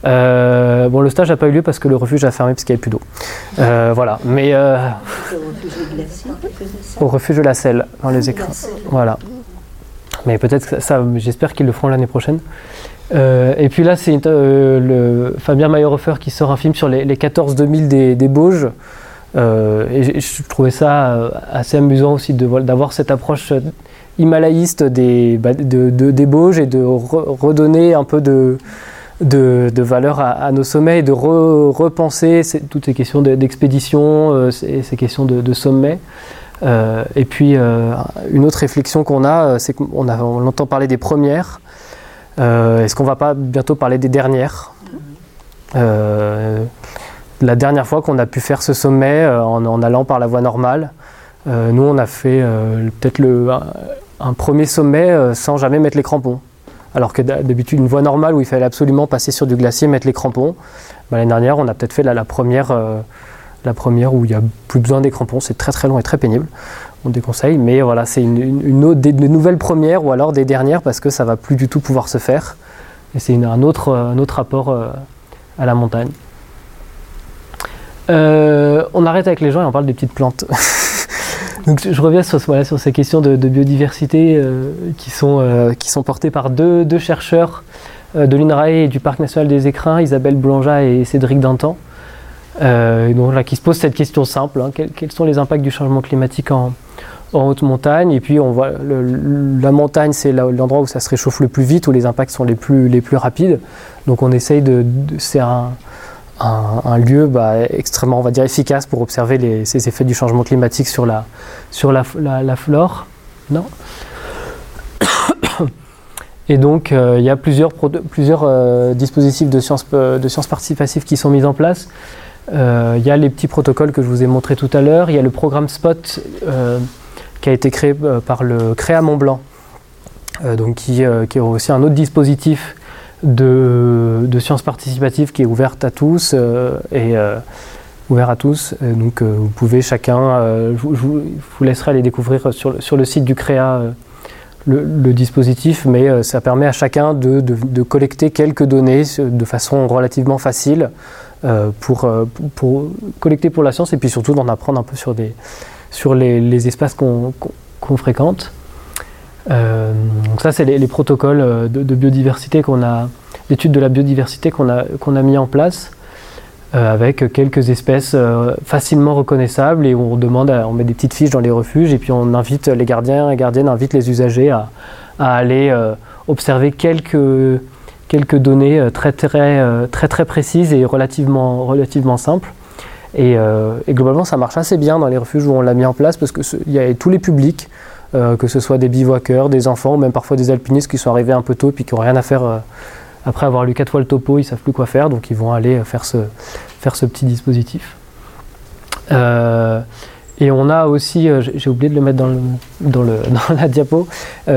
Euh, bon, le stage n'a pas eu lieu parce que le refuge a fermé parce qu'il n'y avait plus d'eau. voilà, mais au refuge de la Selle, dans les écrans. Voilà. Mais peut-être ça, j'espère qu'ils le feront l'année prochaine. et puis là, c'est le Fabien Mayerhofer qui sort un film sur les, 14-2000 des, des Bauges. Euh, et je trouvais ça euh, assez amusant aussi d'avoir cette approche himalayiste des, bah, de, des Bauges et de redonner un peu de, de, valeur à, nos sommets et de repenser toutes ces questions d'expédition, euh, ces, questions de, sommet. et puis une autre réflexion qu'on a, c'est qu'on on entend parler des premières. Est-ce qu'on va pas bientôt parler des dernières? La dernière fois qu'on a pu faire ce sommet euh, en, allant par la voie normale, euh, nous on a fait euh, peut-être un, premier sommet sans jamais mettre les crampons. Alors que d'habitude une voie normale où il fallait absolument passer sur du glacier, mettre les crampons. Bah, l'année dernière on a peut-être fait la, première, la première où il n'y a plus besoin des crampons, c'est très très long et très pénible. On déconseille, mais voilà, c'est une, des, nouvelles premières ou alors des dernières parce que ça va plus du tout pouvoir se faire. Et c'est un autre, un rapport à la montagne. Euh, on arrête avec les gens et on parle des petites plantes. *laughs* Donc je reviens sur, ces questions de, biodiversité euh, qui, sont, euh, qui sont portées par deux, chercheurs euh, de l'INRAE et du Parc national des Écrins, Isabelle Boulanja et Cédric Dantan, donc, là, qui se posent cette question simple, hein, quels, sont les impacts du changement climatique en, haute montagne? Et puis on voit la montagne, c'est l'endroit où ça se réchauffe le plus vite, où les impacts sont les plus, les plus rapides. Donc on essaye de... de c'est un, un, lieu bah, extrêmement, on va dire, efficace pour observer ces effets du changement climatique sur la, sur la, flore. Non *coughs* Et donc, euh, il y a plusieurs, plusieurs euh, dispositifs de sciences, de sciences participatives qui sont mis en place. Euh, il y a les petits protocoles que je vous ai montrés tout à l'heure. Il y a le programme SPOT qui a été créé par le CREA Mont Blanc, donc qui, est aussi un autre dispositif de, sciences participatives qui est ouverte à tous euh, et euh, ouvert à tous. donc euh, vous pouvez chacun, je, vous laisserai aller découvrir sur, sur le site du CREA le, dispositif, mais ça permet à chacun de, de, collecter quelques données de façon relativement facile pour, pour, collecter pour la science et puis surtout d'en apprendre un peu sur, des, sur les, les espaces qu'on fréquente. Euh, donc ça, c'est les, protocoles euh, de, biodiversité qu'on a, d'études de la biodiversité qu'on a, qu'on a mis en place euh, avec quelques espèces facilement reconnaissables et on demande, on met des petites fiches dans les refuges et puis on invite les gardiens et gardiennes invitent les usagers à, aller observer quelques, quelques données très très, très très précises et relativement, relativement simples. Et, et, globalement, ça marche assez bien dans les refuges où on l'a mis en place parce qu'il y a tous les publics, euh, que ce soit des bivouaqueurs, des enfants, ou même parfois des alpinistes qui sont arrivés un peu tôt et puis qui n'ont rien à faire euh, après avoir lu quatre fois le topo, ils savent plus quoi faire, donc ils vont aller euh, faire ce, petit dispositif. et on a aussi, j'ai oublié de le mettre dans, le, dans, le, *laughs* dans la diapo,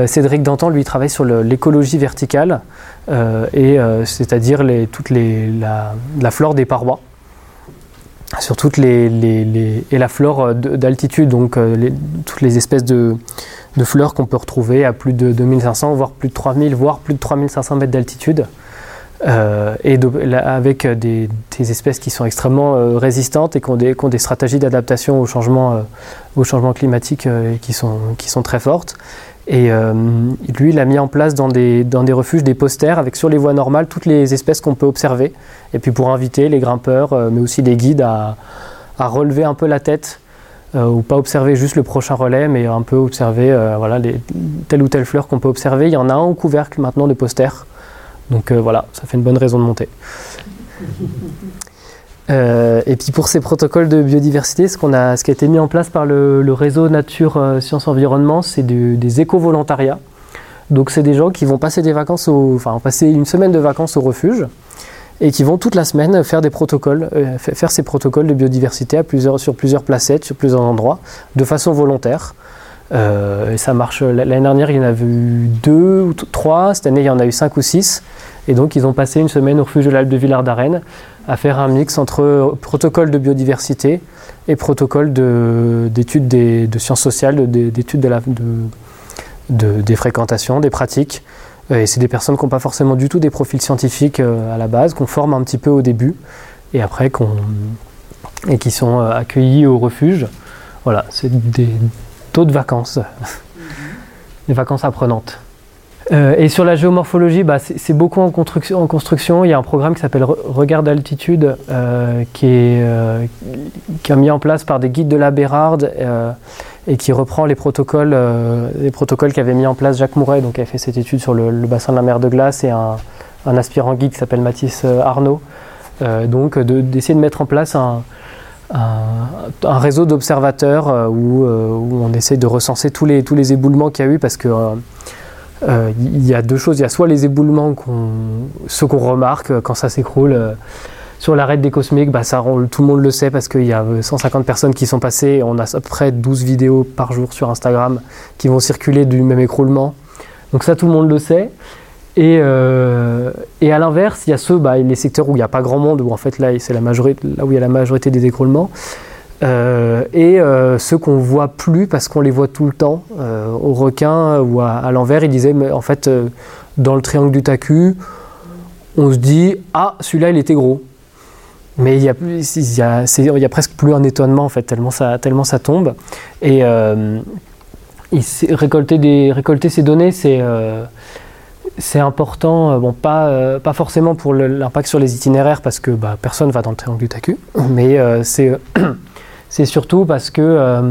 Cédric Dantan, lui, travaille sur l'écologie verticale, c'est-à-dire toute les, la, flore des parois sur toutes les, les, et la flore d'altitude, donc euh, toutes les espèces de, de fleurs qu'on peut retrouver à plus de 2500, voire plus de 3000, voire plus de 3500 mètres d'altitude, euh, et avec des, des, espèces qui sont extrêmement euh, résistantes et qui ont des, stratégies d'adaptation au changement, changement climatique qui, sont, très fortes. Et euh, lui, il a mis en place dans des, refuges des posters avec sur les voies normales toutes les espèces qu'on peut observer. Et puis pour inviter les grimpeurs, euh, mais aussi les guides à, relever un peu la tête, euh, ou pas observer juste le prochain relais, mais un peu observer telle ou telle fleur qu'on peut observer. Il y en a un au couvercle maintenant de posters. Donc voilà, ça fait une bonne raison de monter. Euh, et puis pour ces protocoles de biodiversité, ce, a, ce qui a été mis en place par le, réseau Nature euh, Sciences Environnement, c'est des éco-volontariats. Donc c'est des gens qui vont passer des vacances, enfin passer une semaine de vacances au refuge et qui vont toute la semaine faire des protocoles, euh, faire ces protocoles de biodiversité sur plusieurs placettes, sur plusieurs endroits, de façon volontaire. Et ça marche. L'année dernière, il y en avait eu deux ou trois. Cette année, il y en a eu cinq ou six. Et donc, ils ont passé une semaine au refuge de l'Alpe de Villard d'Arène à faire un mix entre protocole de biodiversité et protocole d'études de, sciences sociales, d'études de, de, des fréquentations, des pratiques. Et c'est des personnes qui n'ont pas forcément du tout des profils scientifiques euh, à la base, qu'on forme un petit peu au début, et après qu'on et qui sont euh, accueillis au refuge. Voilà, c'est des taux de vacances, *laughs* des vacances apprenantes. Euh, et sur la géomorphologie, bah, c'est beaucoup en construction, Il y a un programme qui s'appelle Regard d'altitude euh, euh, qui est mis en place par des guides de la Bérarde et qui reprend les protocoles, les protocoles qu'avait mis en place Jacques Mouret, donc qui a fait cette étude sur le, bassin de la mer de glace, et un, un aspirant guide qui s'appelle Mathis Arnaud. donc d'essayer de, mettre en place un, un, réseau d'observateurs où, où, on essaie de recenser tous les, tous les éboulements qu'il y a eu parce que euh, il y a deux choses. Il y a soit les éboulements, ceux qu'on remarque euh, quand ça s'écroule. Euh, sur l'arrêt des cosmiques, bah, ça, tout le monde le sait parce qu'il y a 150 personnes qui sont passées. On a à peu près 12 vidéos par jour sur Instagram qui vont circuler du même écroulement. Donc ça, tout le monde le sait. Et, et à l'inverse, il y a ceux, bah, les secteurs où il n'y a pas grand monde, où en fait là, c'est la majorité, là où il y a la majorité des écroulements. Euh, et euh, ceux qu'on voit plus parce qu'on les voit tout le temps euh, au requin ou à, l'envers, il disait mais en fait dans le triangle du Taku, on se dit ah celui-là il était gros. mais il y a, presque plus un étonnement en fait, tellement ça, tellement ça tombe. Et euh, récolter, des, récolter ces données, c'est c'est important, euh, bon, pas, euh, pas forcément pour l'impact sur les itinéraires, parce que bah, personne va dans le triangle du Taku, mais euh, c'est *coughs* surtout parce que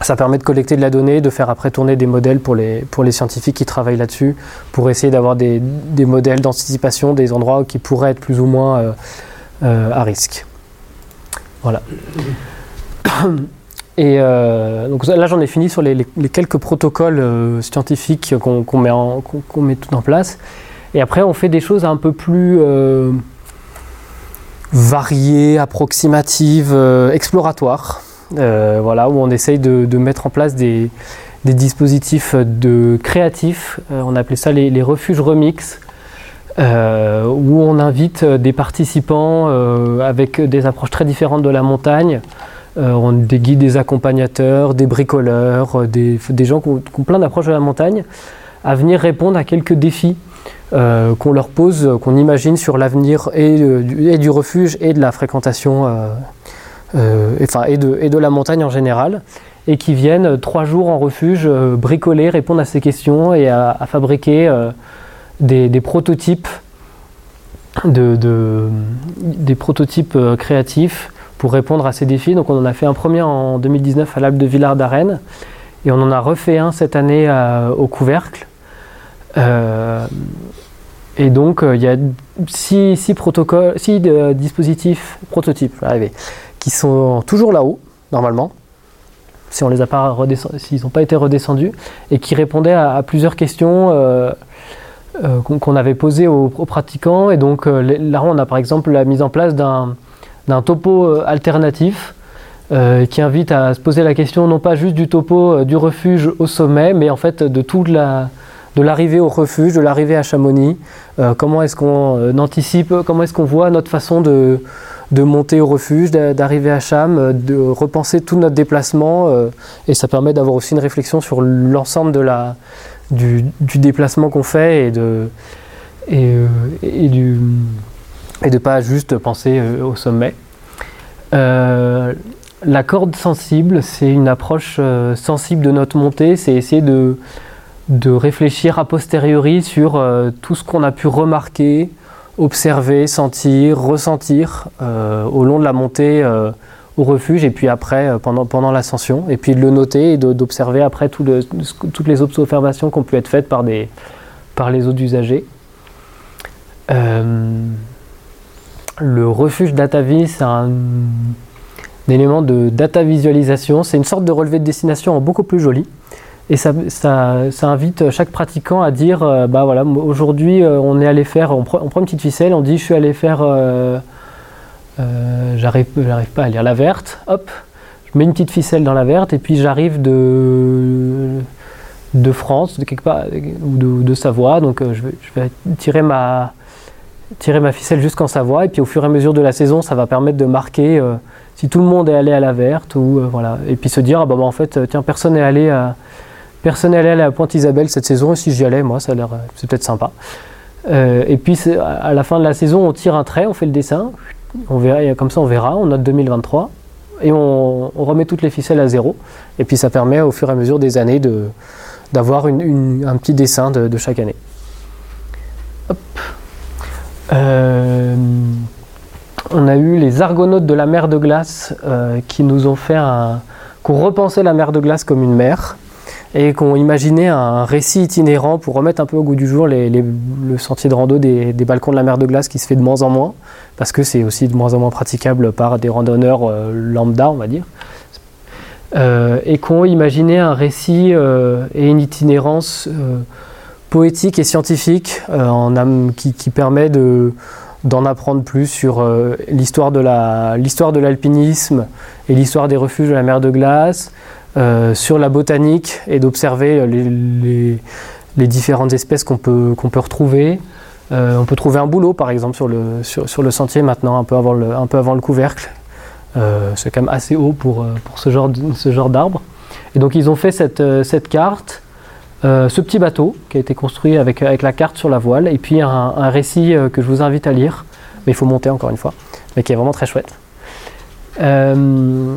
ça permet de collecter de la donnée, de faire après tourner des modèles pour les, pour les scientifiques qui travaillent là-dessus, pour essayer d'avoir des, des, modèles d'anticipation des endroits qui pourraient être plus ou moins à risque. Voilà. *coughs* Et euh, donc là, j'en ai fini sur les, quelques protocoles euh, scientifiques qu'on met, tout en place. Et après, on fait des choses un peu plus euh, variées, approximatives, exploratoires. voilà, où on essaye de, mettre en place des, dispositifs de créatifs. on appelait ça les, refuges remix. où on invite des participants avec des approches très différentes de la montagne, on des guides, des accompagnateurs, des bricoleurs, euh, des, gens qui ont, plein d'approches de la montagne, à venir répondre à quelques défis euh, qu'on leur pose, qu'on imagine sur l'avenir et, du refuge et de la fréquentation, et, de, la montagne en général, et qui viennent trois jours en refuge bricoler, répondre à ces questions et à, fabriquer des prototypes créatifs pour répondre à ces défis. Donc on en a fait un premier en 2019 à l'Alpe de Villard d'Arène et on en a refait un cette année au Couvercle. Euh, et donc euh, il y a six, protocoles, six euh, dispositifs prototypes qui sont toujours là-haut normalement si on les a pas s'ils n'ont pas été redescendus et qui répondaient à, plusieurs questions qu'on avait posées aux, pratiquants. Et donc là, on a par exemple la mise en place d'un d'un topo euh, alternatif euh, qui invite à se poser la question non pas juste du topo euh, du refuge au sommet, mais en fait de toute la de l'arrivée au refuge, de l'arrivée à Chamonix. comment est-ce qu'on anticipe, comment est-ce qu'on voit notre façon de, de monter au refuge, d'arriver à Cham, de repenser tout notre déplacement. et ça permet d'avoir aussi une réflexion sur l'ensemble de la, du, du déplacement qu'on fait et, de, et, et du et de ne pas juste penser euh, au sommet. Euh, la corde sensible, c'est une approche euh, sensible de notre montée, c'est essayer de, de, réfléchir a posteriori sur tout ce qu'on a pu remarquer, observer, sentir, ressentir au long de la montée au refuge et puis après pendant, pendant l'ascension, et puis de le noter et d'observer après toutes les observations qui ont pu être faites par, des, par les autres usagers. Le refuge DataVis, c'est un, élément de data visualisation. C'est une sorte de relevé de destination beaucoup plus joli. Et ça, invite chaque pratiquant à dire euh, bah voilà, aujourd'hui euh, on est allé faire, on, prend une petite ficelle, on dit je suis allé faire, euh, j'arrive, pas à lire la verte, hop, je mets une petite ficelle dans la verte et puis j'arrive de, de France, de quelque part, ou de, Savoie, donc je vais tirer ma, tirer ma ficelle jusqu'en Savoie et puis au fur et à mesure de la saison ça va permettre de marquer euh, si tout le monde est allé à la verte ou euh, voilà. Et puis se dire ah bah, bah, en fait euh, tiens personne n'est allé à personne à Pointe Isabelle cette saison et si j'y allais moi ça a l'air c'est peut-être sympa. Et puis à la fin de la saison on tire un trait on fait le dessin on verra comme ça on verra on note 2023 et on, remet toutes les ficelles à zéro. Et puis ça permet au fur et à mesure des années de d'avoir un petit dessin de, de chaque année. Hop. Euh, on a eu les argonautes de la mer de glace euh, qui nous ont fait un, repensé la mer de glace comme une mer et qu'on imaginé un récit itinérant pour remettre un peu au goût du jour les, le sentier de rando des, balcons de la mer de glace qui se fait de moins en moins parce que c'est aussi de moins en moins praticable par des randonneurs euh, lambda on va dire. Et qu'on imaginé un récit et une itinérance poétique et scientifique euh, qui, permet de, d'en apprendre plus sur euh, l'histoire de, la, l'histoire de l'alpinisme et l'histoire des refuges de la mer de glace, euh, sur la botanique et d'observer les, les, différentes espèces qu'on peut, qu'on peut retrouver. on peut trouver un boulot par exemple sur le, sur, sur, le sentier maintenant, un peu avant le, un peu avant le couvercle. c'est quand même assez haut pour, pour ce, genre, ce genre d'arbre. Et donc ils ont fait cette, cette carte euh, ce petit bateau qui a été construit avec, avec la carte sur la voile, et puis un, récit euh, que je vous invite à lire, mais il faut monter encore une fois. mais qui est vraiment très chouette. Euh,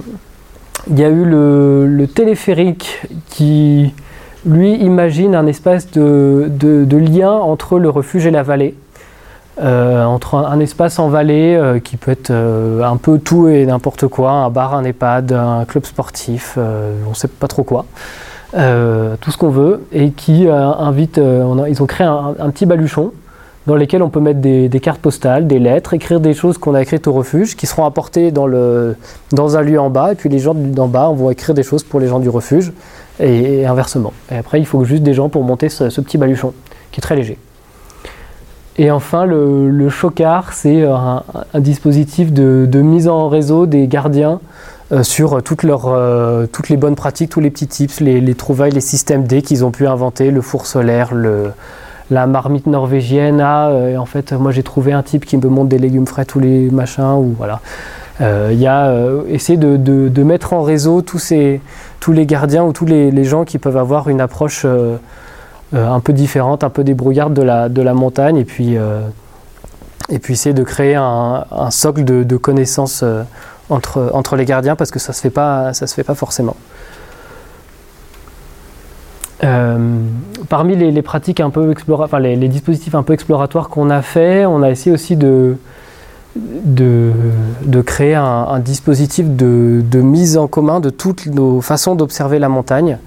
il y a eu le, téléphérique qui, lui, imagine un espace de, lien entre le refuge et la vallée. Entre un, espace en vallée qui peut être un peu tout et n'importe quoi, un bar, un EHPAD, un club sportif, on ne sait pas trop quoi, tout ce qu'on veut, et qui invite, ils ont créé un petit baluchon dans lesquels on peut mettre des, cartes postales, des lettres, écrire des choses qu'on a écrites au refuge, qui seront apportées dans, le, dans un lieu en bas, et puis les gens d'en bas vont écrire des choses pour les gens du refuge, et, inversement. Et après, il faut juste des gens pour monter ce, petit baluchon, qui est très léger. Et enfin, le, le chocard, c'est un, dispositif de, mise en réseau des gardiens euh, sur toutes, leurs, euh, toutes les bonnes pratiques, tous les petits tips, les, les trouvailles, les systèmes D qu'ils ont pu inventer, le four solaire, le, la marmite norvégienne a, euh, en fait, moi j'ai trouvé un type qui me montre des légumes frais tous les machins, ou voilà. Euh, il y a euh, essayer de, mettre en réseau tous, ces, tous les gardiens ou tous les, gens qui peuvent avoir une approche un peu différente, un peu débrouillarde de la, de la montagne, et puis, et puis essayer de créer un, socle de, connaissances entre, entre les gardiens, parce que ça se, fait pas, ça se fait pas forcément. Euh, parmi les, pratiques un peu les, dispositifs un peu exploratoires qu'on a fait, on a essayé aussi de, de, créer un, dispositif de, mise en commun de toutes nos façons d'observer la montagne.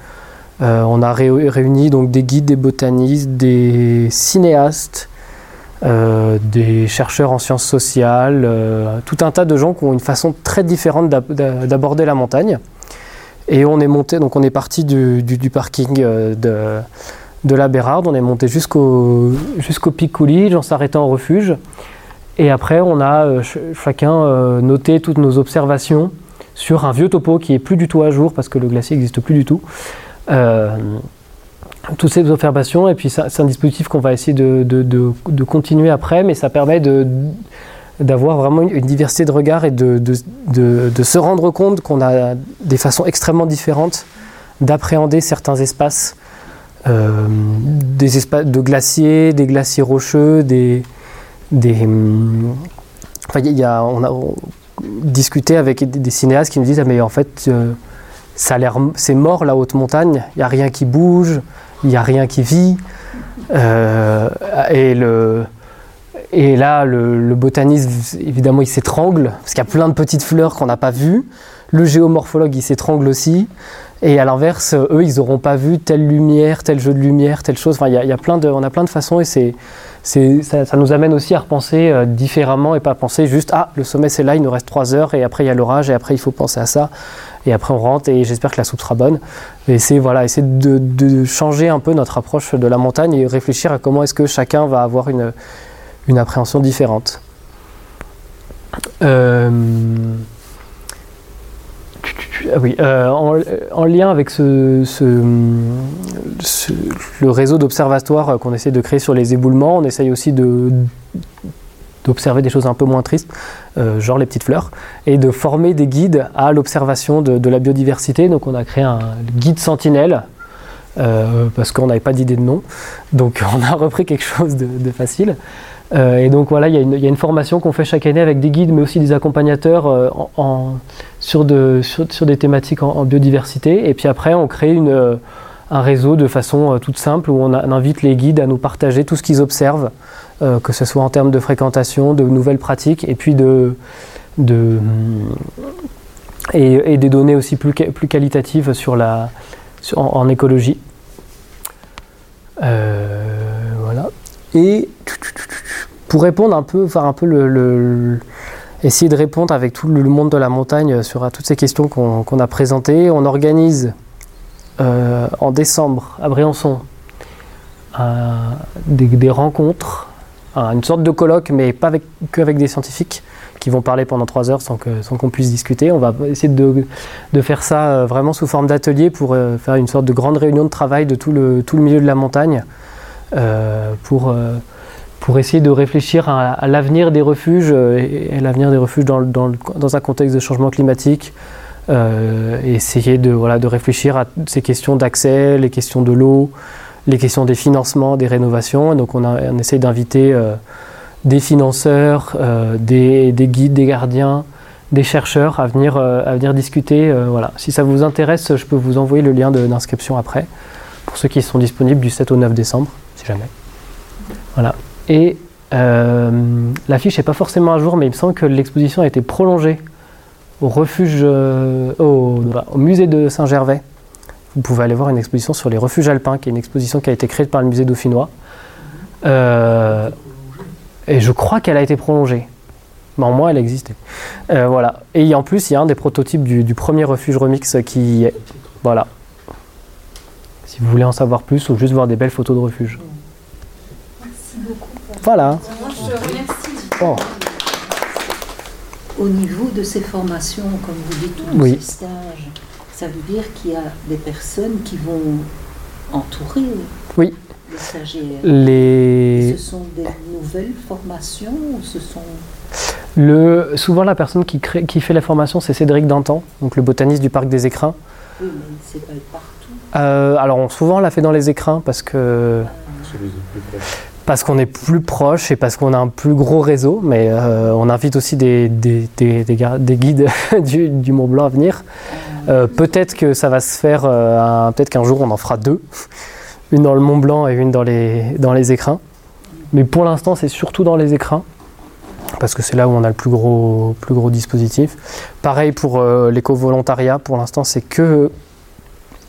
Euh, on a réuni donc des guides, des botanistes, des cinéastes, euh, des chercheurs en sciences sociales, tout un tas de gens qui ont une façon très différente d'aborder la montagne. Et on est monté, donc on est parti du, parking euh, de, la Bérarde, on est monté jusqu'au jusqu'au pic Coolidge en s'arrêtant au refuge. Et après, on a euh, chacun euh, noté toutes nos observations sur un vieux topo qui est plus du tout à jour parce que le glacier n'existe plus du tout. Toutes ces observations, et puis c'est un dispositif qu'on va essayer de, continuer après, mais ça permet d'avoir vraiment une, diversité de regards et de, de, se rendre compte qu'on a des façons extrêmement différentes d'appréhender certains espaces, euh, des espaces de glaciers, des glaciers rocheux, des, des enfin, y a, on a discuté avec des cinéastes qui nous disent ah, mais en fait euh, ça a l'air c'est mort la haute montagne, il n'y a rien qui bouge, il n'y a rien qui vit euh, et là, le, botaniste, évidemment, il s'étrangle, parce qu'il y a plein de petites fleurs qu'on n'a pas vues. Le géomorphologue, il s'étrangle aussi. Et à l'inverse, eux, ils n'auront pas vu telle lumière, tel jeu de lumière, telle chose. Enfin, y a, plein de, on a plein de façons c'est, ça, nous amène aussi à repenser euh, différemment et pas penser juste ah le sommet c'est là, il nous reste trois heures et après il y a l'orage et après il faut penser à ça et après on rentre et j'espère que la soupe sera bonne. Et c'est voilà, essayer de, de, changer un peu notre approche de la montagne et réfléchir à comment est-ce que chacun va avoir une, une appréhension différente. Euh, ah oui, euh, en, lien avec le réseau d'observatoires qu'on essaie de créer sur les éboulements, on essaye aussi d'observer des choses un peu moins tristes, euh, genre les petites fleurs, et de former des guides à l'observation de, la biodiversité. Donc on a créé un guide sentinelle, parce qu'on n'avait pas d'idée de nom. Donc *laughs* on a repris quelque chose de facile. Euh, et donc voilà, il y, a une formation qu'on fait chaque année avec des guides, mais aussi des accompagnateurs euh, sur, des thématiques en, biodiversité. Et puis après, on crée euh, un réseau de façon toute simple où on, invite les guides à nous partager tout ce qu'ils observent, que ce soit en termes de fréquentation, de nouvelles pratiques, et puis de, et, des données aussi plus, qualitatives sur la, en, écologie. voilà. Et pour répondre un peu, faire un peu le, essayer de répondre avec tout le monde de la montagne sur toutes ces questions qu'on a présentées, on organise euh, en décembre à Briançon des, rencontres, une sorte de colloque, mais pas avec, qu'avec des scientifiques qui vont parler pendant trois heures sans, qu'on puisse discuter. On va essayer de, faire ça euh, vraiment sous forme d'atelier pour euh, faire une sorte de grande réunion de travail de tout le, tout le milieu de la montagne pour pour essayer de réfléchir à, l'avenir des refuges euh, et, l'avenir des refuges dans, un contexte de changement climatique. Euh, et essayer de, voilà, de réfléchir à ces questions d'accès, les questions de l'eau, les questions des financements, des rénovations. donc on, a, essaie d'inviter euh, des financeurs, des, des guides, des gardiens, des chercheurs à venir, à venir discuter. voilà. Si ça vous intéresse, je peux vous envoyer le lien d'inscription après, pour ceux qui sont disponibles du 7 au 9 décembre, si jamais. Voilà. Et euh, l'affiche n'est pas forcément à jour, mais il me semble que l'exposition a été prolongée au refuge, euh, au, musée de Saint-Gervais. Vous pouvez aller voir une exposition sur les refuges alpins, qui est une exposition qui a été créée par le musée dauphinois. Euh, et je crois qu'elle a été prolongée. Mais en moins, elle existait. Euh, voilà. Et en plus, il y a un des prototypes du, du premier refuge remix qui est. Voilà. Si vous voulez en savoir plus ou juste voir des belles photos de refuge. Voilà. Moi, je te remercie. Bon. Au niveau de ces formations, comme vous dites, ou Oui. ces stages, ça veut dire qu'il y a des personnes qui vont entourer Oui. les stagiaires. Les... Ce sont des nouvelles formations ou ce sont... Le... Souvent, la personne qui, crée... qui fait la formation, c'est Cédric Dantan, donc le botaniste du parc des écrins. Oui, mais c'est pas partout. Euh, alors, souvent, on l'a fait dans les écrins parce que. Parce qu'on est plus proche et parce qu'on a un plus gros réseau, mais euh, on invite aussi des, guides *laughs* du, Mont Blanc à venir. Euh, peut-être que ça va se faire, euh, peut-être qu'un jour on en fera deux, *laughs* une dans le Mont Blanc et une dans les, écrins. Mais pour l'instant, c'est surtout dans les écrins, parce que c'est là où on a le plus gros, dispositif. Pareil pour l'éco-volontariat, pour l'instant, c'est que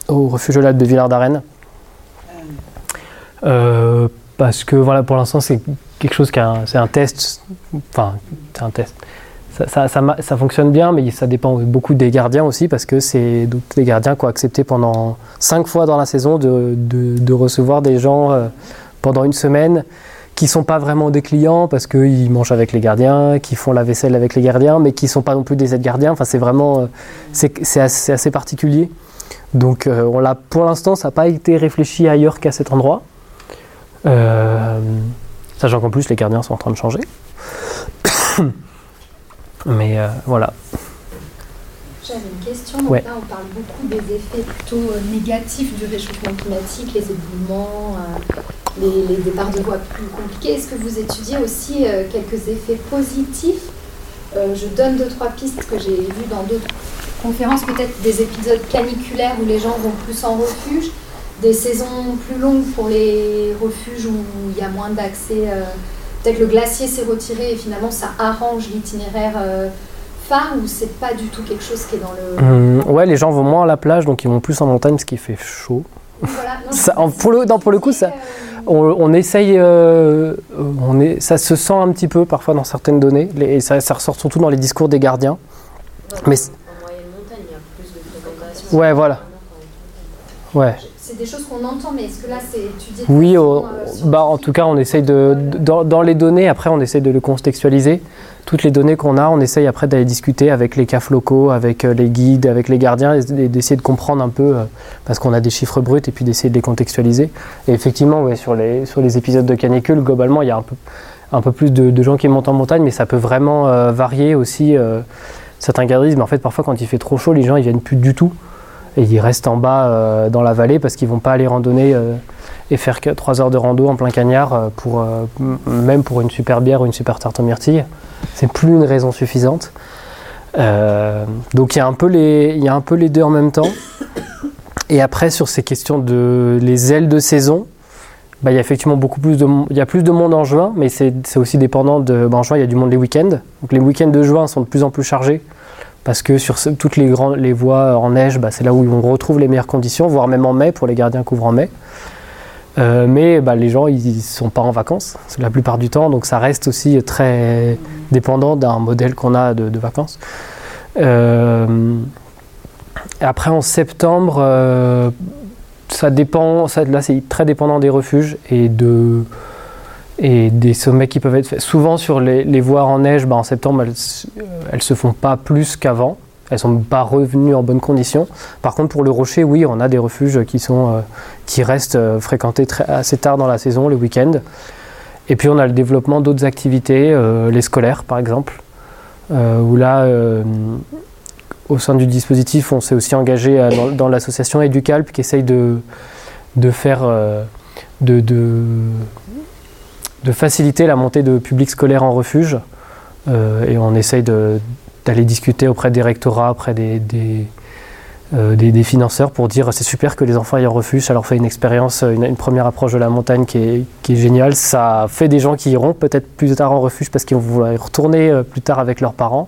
au refuge de Villard d'Arène. Parce que voilà, pour l'instant, c'est quelque chose qui c'est un test. Enfin, c'est un test. Ça, fonctionne bien, mais ça dépend beaucoup des gardiens aussi, parce que c'est donc les gardiens qui ont accepté pendant cinq fois dans la saison de, recevoir des gens euh, pendant une semaine qui sont pas vraiment des clients parce qu'ils mangent avec les gardiens, qui font la vaisselle avec les gardiens, mais qui sont pas non plus des aides-gardiens. Enfin, c'est vraiment euh, c'est c'est assez, c'est assez particulier. Donc, euh, on l'a pour l'instant, ça n'a pas été réfléchi ailleurs qu'à cet endroit. Euh, sachant qu'en plus, les gardiens sont en train de changer. *coughs* Mais euh, voilà. J'avais une question. Donc Ouais. là, on parle beaucoup des effets plutôt euh, négatifs du réchauffement climatique, les éboulements, euh, les, les départs de voies plus compliqués. Est-ce que vous étudiez aussi euh, quelques effets positifs? Euh, Je donne deux, trois pistes que j'ai vues dans d'autres conférences, peut-être des épisodes caniculaires où les gens vont plus en refuge, des saisons plus longues pour les refuges où il y a moins d'accès. euh, Peut-être le glacier s'est retiré et finalement ça arrange l'itinéraire euh, phare ou c'est pas du tout quelque chose qui est dans le. Hum, ouais, les gens vont moins à la plage, donc ils vont plus en montagne parce qu'il fait chaud. Voilà, non, *laughs* Ça, c'est- en- pour le- non, pour le coup, ça- euh, On, on essaye, euh, on est, ça se sent un petit peu parfois dans certaines données, les- et ça, ça ressort surtout dans les discours des gardiens. Mais en moyenne montagne, il y a plus de fréquentation. Ouais, voilà. Ouais. C'est des choses qu'on entend, mais est-ce que là c'est étudié Oui, euh, bah, en tout cas, on essaye de, de- dans, dans les données, après, on essaye de le contextualiser. Toutes les données qu'on a, on essaye après d'aller discuter avec les CAF locaux, avec euh, les guides, avec les gardiens, et d'essayer de comprendre un peu, euh, parce qu'on a des chiffres bruts, et puis d'essayer de les contextualiser. Et effectivement, ouais, sur, les, sur les épisodes de canicule, globalement, il y a un peu, un peu plus de, de gens qui montent en montagne, mais ça peut vraiment euh, varier aussi. certains disent, mais en fait, parfois, quand il fait trop chaud, les gens, ils viennent plus du tout. Et ils restent en bas euh, dans la vallée parce qu'ils vont pas aller randonner euh, et faire que 3 heures de rando en plein cagnard euh, pour même pour une super bière ou une super tarte aux myrtilles. C'est plus une raison suffisante. Donc il y a un peu les deux en même temps. Et après sur ces questions de les ailes de saison, bah, il y a effectivement beaucoup plus de y a plus de monde en juin, mais c'est c'est aussi dépendant de bah, en juin il y a du monde les week-ends. Donc les week-ends de juin sont de plus en plus chargés parce que sur toutes les grandes les voies en neige, bah, c'est là où on retrouve les meilleures conditions, voire même en mai pour les gardiens couvrent en mai. Euh, mais bah, les gens, ils ne sont pas en vacances la plupart du temps, donc ça reste aussi très dépendant d'un modèle qu'on a de, vacances. Euh, après, en septembre, euh, ça dépend, là c'est très dépendant des refuges et, de, et des sommets qui peuvent être faits. Souvent sur les, voies en neige, bah, en septembre, elles, s- elles se font pas plus qu'avant. Elles sont pas revenues en bonnes conditions. Par contre, pour le rocher, oui, on a des refuges qui, sont, euh, qui restent euh, fréquentés assez tard dans la saison, les week-ends. Et puis, on a le développement d'autres activités, euh, les scolaires, par exemple, euh, où là, euh, au sein du dispositif, on s'est aussi engagé euh, dans, l'association Educalp qui essaye de, de faire, euh, de, de faciliter la montée de publics scolaires en refuge. Euh, et on essaye d'aller discuter auprès des rectorats, auprès euh, des- financeurs pour dire c'est super que les enfants aillent en refuge, ça leur fait une expérience, une, première approche de la montagne qui est, géniale. Ça fait des gens qui iront peut-être plus tard en refuge parce qu'ils vont vouloir y retourner euh, plus tard avec leurs parents.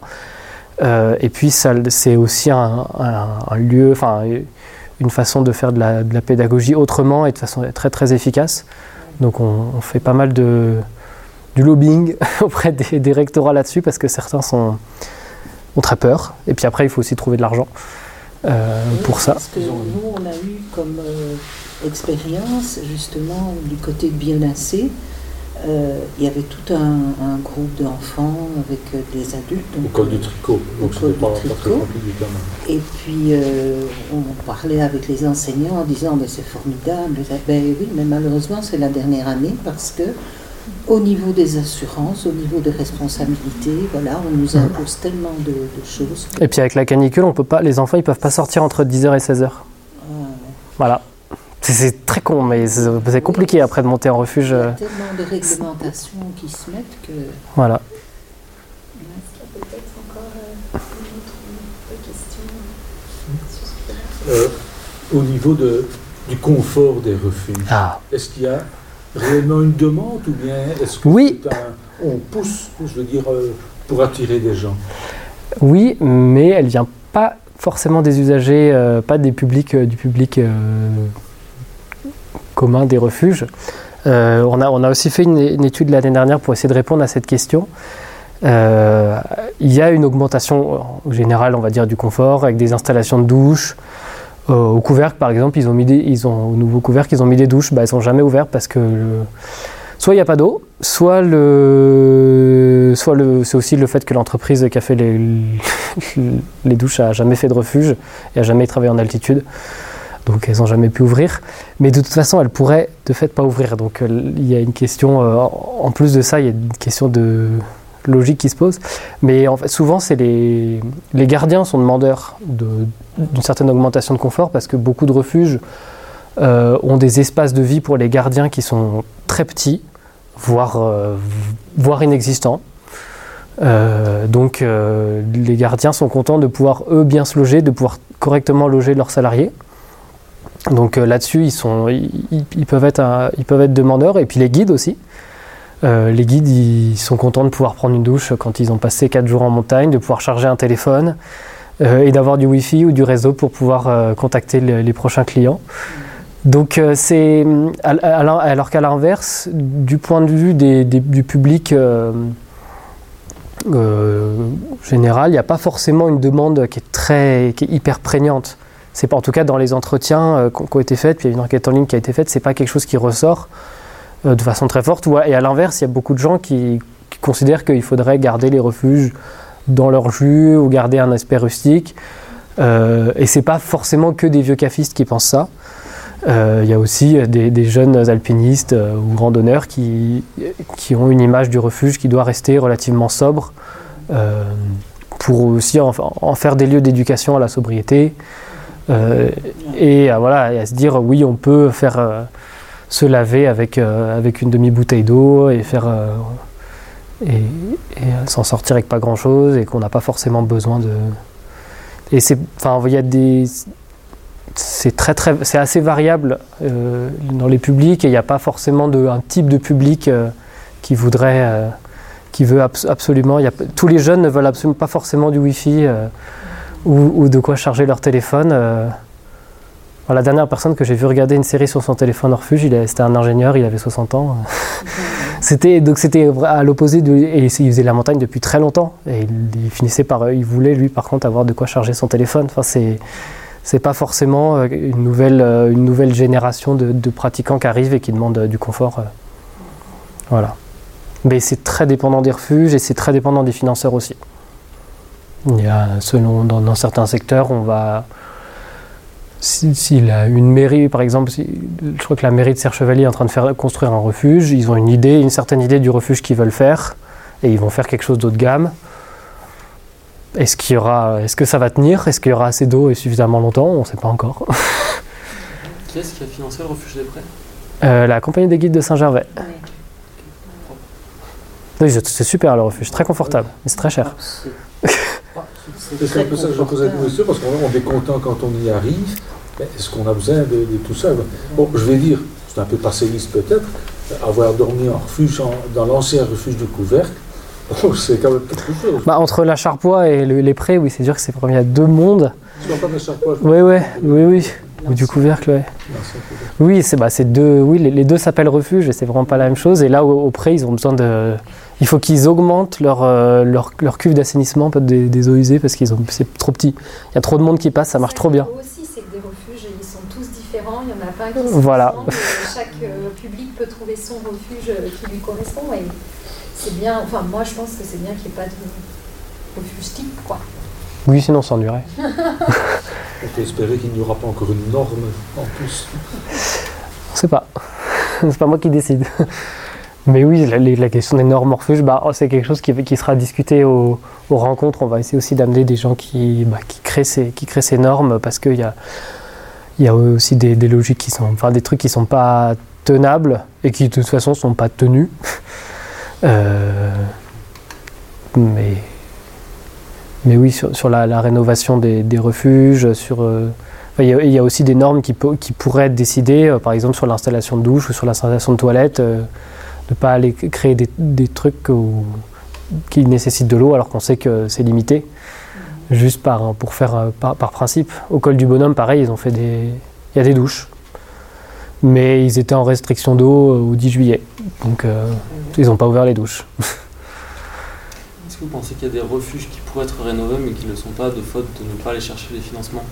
Et puis c'est aussi un lieu, enfin une façon de faire de la, de la pédagogie autrement et de façon très très efficace. Donc on, on fait pas mal de du lobbying *laughs* auprès des, des rectorats là-dessus parce que certains sont, ont très peur. Et puis après, il faut aussi trouver de l'argent euh, pour ça. Parce que nous, on a eu comme euh, expérience, justement, du côté de Bionacé, euh, il y avait tout un, un groupe d'enfants avec euh, des adultes. Au col euh, du tricot, donc Au col du pas, pas très tricot. compliqué quand même. Et puis, euh, on parlait avec les enseignants en disant Mais c'est formidable. Ben oui, mais malheureusement, c'est la dernière année parce que, au niveau des assurances, au niveau des responsabilités, voilà, on nous impose tellement de, de choses. Et puis avec la canicule, on peut pas, les enfants, ils peuvent pas sortir entre 10h et 16h. Euh, Voilà. C'est- très con, mais c'est compliqué après de monter en refuge. il y a euh, tellement de réglementations qui se mettent que. Voilà. Est-ce qu'il y a peut-être encore euh, Euh, au niveau de, du confort des refuges, Ah. est-ce qu'il y a réellement une demande ou bien est-ce que Oui. c'est un- on pousse, je veux dire, euh, pour attirer des gens? Oui, mais elle vient pas forcément des usagers, euh, pas des publics, euh, du public euh, commun des refuges. Euh, on, a, aussi fait une, étude l'année dernière pour essayer de répondre à cette question. Euh, il y a une augmentation en général, on va dire, du confort avec des installations de douches. Euh, au couvercle, par exemple, ils ont mis des, ils ont, au nouveau couvercle, ils ont mis des douches. Bah, elles sont jamais ouvertes parce que soit il n'y a pas d'eau, soit le, soit le, c'est aussi le fait que l'entreprise qui a fait les, *laughs* les douches a jamais fait de refuge et a jamais travaillé en altitude. Donc elles n'ont jamais pu ouvrir. Mais de toute façon, elles pourraient de fait pas ouvrir. Donc euh, il y a une question, euh, en plus de ça, il y a une question de logique qui se pose. Mais en fait, souvent, c'est les, les gardiens sont demandeurs de- d'une certaine augmentation de confort parce que beaucoup de refuges euh, ont des espaces de vie pour les gardiens qui sont très petits, voire, inexistants. Donc les gardiens sont contents de pouvoir eux bien se loger, de pouvoir correctement loger leurs salariés. Donc euh, là-dessus, ils, peuvent être, demandeurs, et puis les guides aussi. Euh, les guides, ils sont contents de pouvoir prendre une douche quand ils ont passé 4 jours en montagne, de pouvoir charger un téléphone euh, et d'avoir du Wi-Fi ou du réseau pour pouvoir contacter le- les prochains clients. Donc c'est alors qu'à l'inverse, du point de vue du public général, il n'y a pas forcément une demande qui est très, qui est hyper prégnante. C'est pas en tout cas dans les entretiens euh, qui ont été faits, puis il y a une enquête en ligne qui a été faite, c'est pas quelque chose qui ressort euh, de façon très forte. Et à l'inverse, il y a beaucoup de gens qui, considèrent qu'il faudrait garder les refuges dans leur jus ou garder un aspect rustique. Euh, et c'est pas forcément que des vieux cafistes qui pensent ça. Euh, Il y a aussi des, jeunes alpinistes ou randonneurs qui, qui ont une image du refuge qui doit rester relativement sobre pour aussi en faire des lieux d'éducation à la sobriété. Euh, et à, voilà, se dire oui, on peut faire euh, se laver avec, euh, avec une demi-bouteille d'eau et faire euh, et, euh, s'en sortir avec pas grand chose et qu'on n'a pas forcément besoin de. Et c'est, enfin, il y a des, c'est très très, c'est assez variable euh, dans les publics et il n'y a pas forcément de, un type de public euh, qui voudrait, euh, qui veut abs- absolument. y a, tous les jeunes ne veulent absolument pas forcément du Wi-Fi euh, ou, ou de quoi charger leur téléphone. euh. La dernière personne que j'ai vu regarder une série sur son téléphone refuge, c'était un ingénieur, il avait 60 ans. *laughs* C'était donc c'était à l'opposé et il faisait la montagne depuis très longtemps et il, finissait par il voulait lui par contre avoir de quoi charger son téléphone. Enfin c'est pas forcément euh, une nouvelle euh, une nouvelle génération de, de pratiquants qui arrivent et qui demandent du confort. Voilà. Mais c'est très dépendant des refuges et c'est très dépendant des financeurs aussi. Il y a selon dans, dans certains secteurs on va si, si la- une mairie, par exemple, si- je crois que la mairie de Serre-Chevalier est en train de faire construire un refuge, ils ont une idée, une certaine idée du refuge qu'ils veulent faire, et ils vont faire quelque chose d'eau de gamme. Est-ce qu'il y aura, est-ce que ça va tenir? Est-ce qu'il y aura assez d'eau et suffisamment longtemps? On ne sait pas encore. *laughs* Qui est-ce qui a financé le refuge des prêts? Euh, la compagnie des guides de Saint-Gervais. Oui, c'est c'est super le refuge, très confortable, mais c'est très cher. C'est- un peu ça que je posais la question, parce qu'on est content quand on y arrive. Est-ce qu'on a besoin de, de tout ça? Bon, je vais dire, c'est un peu passéiste peut-être, avoir dormi en refuge, en- dans l'ancien refuge de couvercle, *laughs* oh, c'est quand même quelque chose. Bah, entre la Charpoix et le- les prés, oui, c'est sûr que c'est vraiment il y a deux mondes. Tu pas de fois, je- Oui, ouais, oui, oui. Ou du couvercle, ouais. Oui, c'est bah, c'est deux. Oui, les, les deux s'appellent refuge et c'est vraiment pas la même chose. Et là, au, au pré, ils ont besoin de. Il faut qu'ils augmentent leur, euh, leur, leur cuve d'assainissement peut-être des, des eaux usées parce qu'ils ont c'est trop petit. Il y a trop de monde qui passe, ça marche trop bien. Aussi, c'est que des refuges, ils sont tous différents. Il n'y en a pas un qui se Voilà. Chaque euh, public peut trouver son refuge euh, qui lui correspond. Et c'est bien, enfin, moi, je pense que c'est bien qu'il n'y ait pas de refuge type, quoi. Oui, sinon on s'ennuierait. *laughs* On peut espérer qu'il n'y aura pas encore une norme en plus. On sait pas. c'est pas moi qui décide. Mais oui, la, question des normes refuges, bah, c'est quelque chose qui, qui sera discuté au- aux rencontres. On va essayer aussi d'amener des gens qui, bah, créent ces, normes parce qu'il y a, y a aussi des, logiques qui sont, enfin des trucs qui sont pas tenables et qui de toute façon sont pas tenus. *laughs* Euh, mais, oui, sur, la, rénovation des, refuges, sur euh, Il y, a, aussi des normes qui, po- qui pourraient être décidées, euh, par exemple sur l'installation de douche ou sur l'installation de toilettes, ne pas aller créer des, des trucs où- qui nécessitent de l'eau alors qu'on sait que c'est limité, juste par, pour faire, euh, par, par principe. Au col du bonhomme, pareil, ils ont fait des... Il y a des douches, mais ils étaient en restriction d'eau euh, au 10 juillet, donc euh, ils n'ont pas ouvert les douches. *laughs* Est-ce que vous pensez qu'il y a des refuges qui pourraient être rénovés mais qui ne le sont pas de faute de ne pas aller chercher les financements?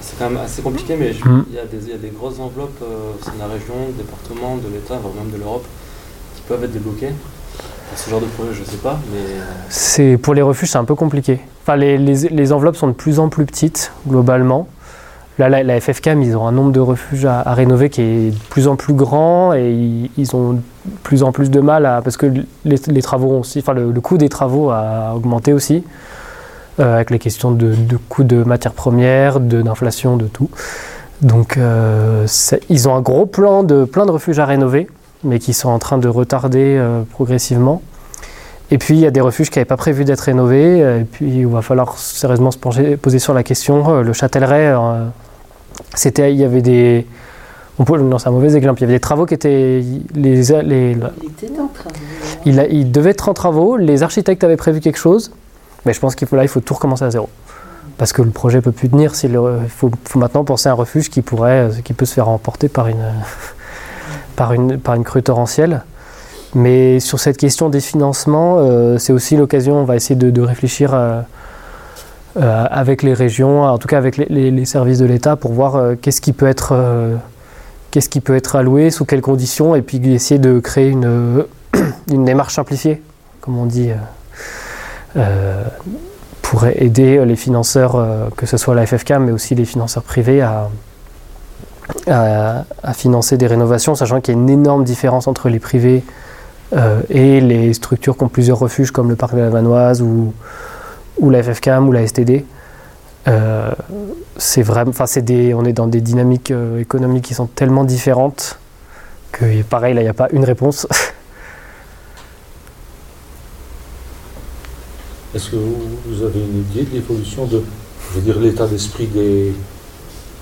C'est quand même assez compliqué, mais Mm. il, y a des, il y a des grosses enveloppes euh, de la région, du département, de l'État, voire même de l'Europe, qui peuvent être débloquées. Pour ce genre de projet, je ne sais pas, mais euh, pour les refuges, c'est un peu compliqué. Enfin, les, enveloppes sont de plus en plus petites globalement. Là, la, la FFCAM, ils ont un nombre de refuges à, rénover qui est de plus en plus grand et ils, ont de plus en plus de mal à parce que les, travaux aussi, enfin le, coût des travaux a augmenté aussi euh, avec les questions de, de coûts de matières premières, d'inflation, de, tout. Donc, euh, ils ont un gros plan de plein de refuges à rénover, mais qui sont en train de retarder euh, progressivement. Et puis il y a des refuges qui n'avaient pas prévu d'être rénovés, euh, et puis il va falloir sérieusement se pencher, poser sur la question. Euh, Le Châtellerault, euh, c'était, il y avait des, on peut, non c'est un mauvais exemple, il y avait des travaux qui étaient, les, les, Il était en de- il, a- il devait être en travaux, les architectes avaient prévu quelque chose, mais je pense qu'il faut là, il faut tout recommencer à zéro. Parce que le projet peut plus tenir, il faut, faut maintenant penser à un refuge qui pourrait, qui peut se faire emporter par une, par une, par une crue torrentielle. Mais sur cette question des financements, euh, c'est aussi l'occasion, on va essayer de, réfléchir euh, euh, avec les régions, en tout cas avec les, services de l'État, pour voir qu'est-ce qui peut être, qui peut être alloué, sous quelles conditions, et puis essayer de créer une, *coughs* une démarche simplifiée, comme on dit, pour aider les financeurs, que ce soit la FFK, mais aussi les financeurs privés, à, à- financer des rénovations, sachant qu'il y a une énorme différence entre les privés euh, et les structures qui ont plusieurs refuges, comme le parc de la Vanoise ou, la FFCAM ou la STD. Euh, c'est vraiment, enfin, on est dans des dynamiques euh, économiques qui sont tellement différentes que, pareil, là, il n'y a pas une réponse. *laughs* Est-ce que vous, vous avez une idée de l'évolution de, je veux dire, l'état d'esprit des,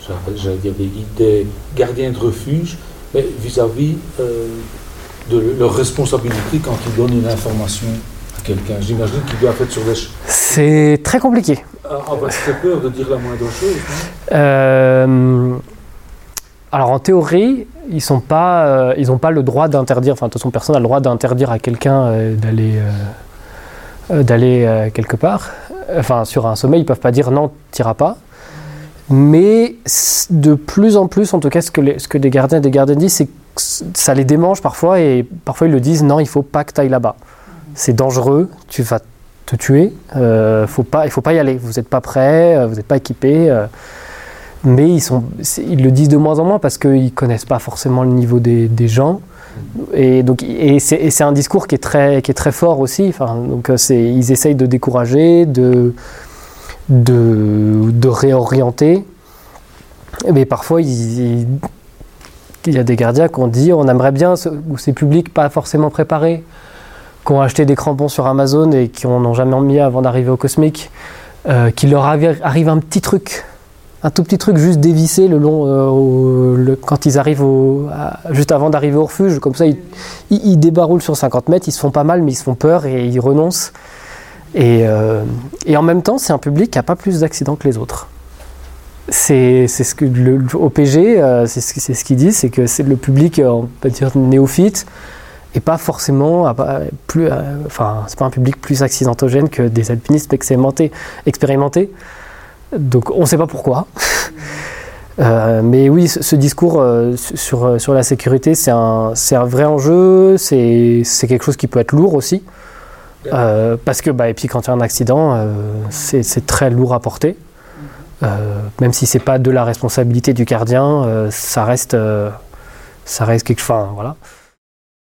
j'allais- j'allais dire des, guides, des gardiens de refuge, mais vis-à-vis euh, de leur responsabilité quand ils donnent une information à quelqu'un J'imagine qu'ils doivent être sur des... C'est très compliqué. Ah, on va se peur de dire la moindre chose. Euh, alors en théorie, ils sont pas, euh, ils n'ont pas le droit d'interdire. Enfin, de toute façon, personne n'a le droit d'interdire à quelqu'un d'aller, d'aller quelque part. Enfin, sur un sommet, ils peuvent pas dire non, t'iras pas. Mais de plus en plus, en tout cas, ce que, les- des gardiens et des gardiennes disent, c'est que ça les démange parfois et parfois ils le disent non, il faut pas que tu ailles là-bas. C'est dangereux, tu vas te tuer, euh, faut pas, il faut pas y aller. Vous n'êtes pas prêt, euh, vous n'êtes pas équipé. euh, mais ils, sont, ils le disent de moins en moins parce qu'ils ne connaissent pas forcément le niveau des, des gens. Et, donc, et, c'est, un discours qui est très, qui est très fort aussi. Enfin, donc, euh, ils essayent de décourager, de, de, réorienter. Mais parfois, il y a des gardiens qui ont dit on aimerait bien, ou ces publics pas forcément préparés, qui ont acheté des crampons sur Amazon et qui n'en ont jamais mis avant d'arriver au Cosmic, euh, qu'il leur arri- arrive un petit truc, un tout petit truc juste dévissé le long, euh, quand ils arrivent juste avant d'arriver au refuge, comme ça ils, ils, ils débarroulent sur 50 mètres, ils se font pas mal mais ils se font peur et ils renoncent. Et, euh, et en même temps, c'est un public qui n'a pas plus d'accidents que les autres. C'est ce que le, au PG, euh, c'est ce, ce qu'ils disent, c'est que c'est le public, euh, on peut dire néophyte, et pas forcément, plus, euh, enfin, c'est pas un public plus accidentogène que des alpinistes expérimentés. Donc on ne sait pas pourquoi. *laughs* Mais oui, ce, discours sur, sur la sécurité, c'est un, un vrai enjeu, c'est quelque chose qui peut être lourd aussi. Euh, parce que, bah, et puis quand il y a un accident, euh, c'est très lourd à porter. Euh, même si c'est pas de la responsabilité du gardien, euh, ça reste, euh, ça reste quelque chose. Enfin, voilà.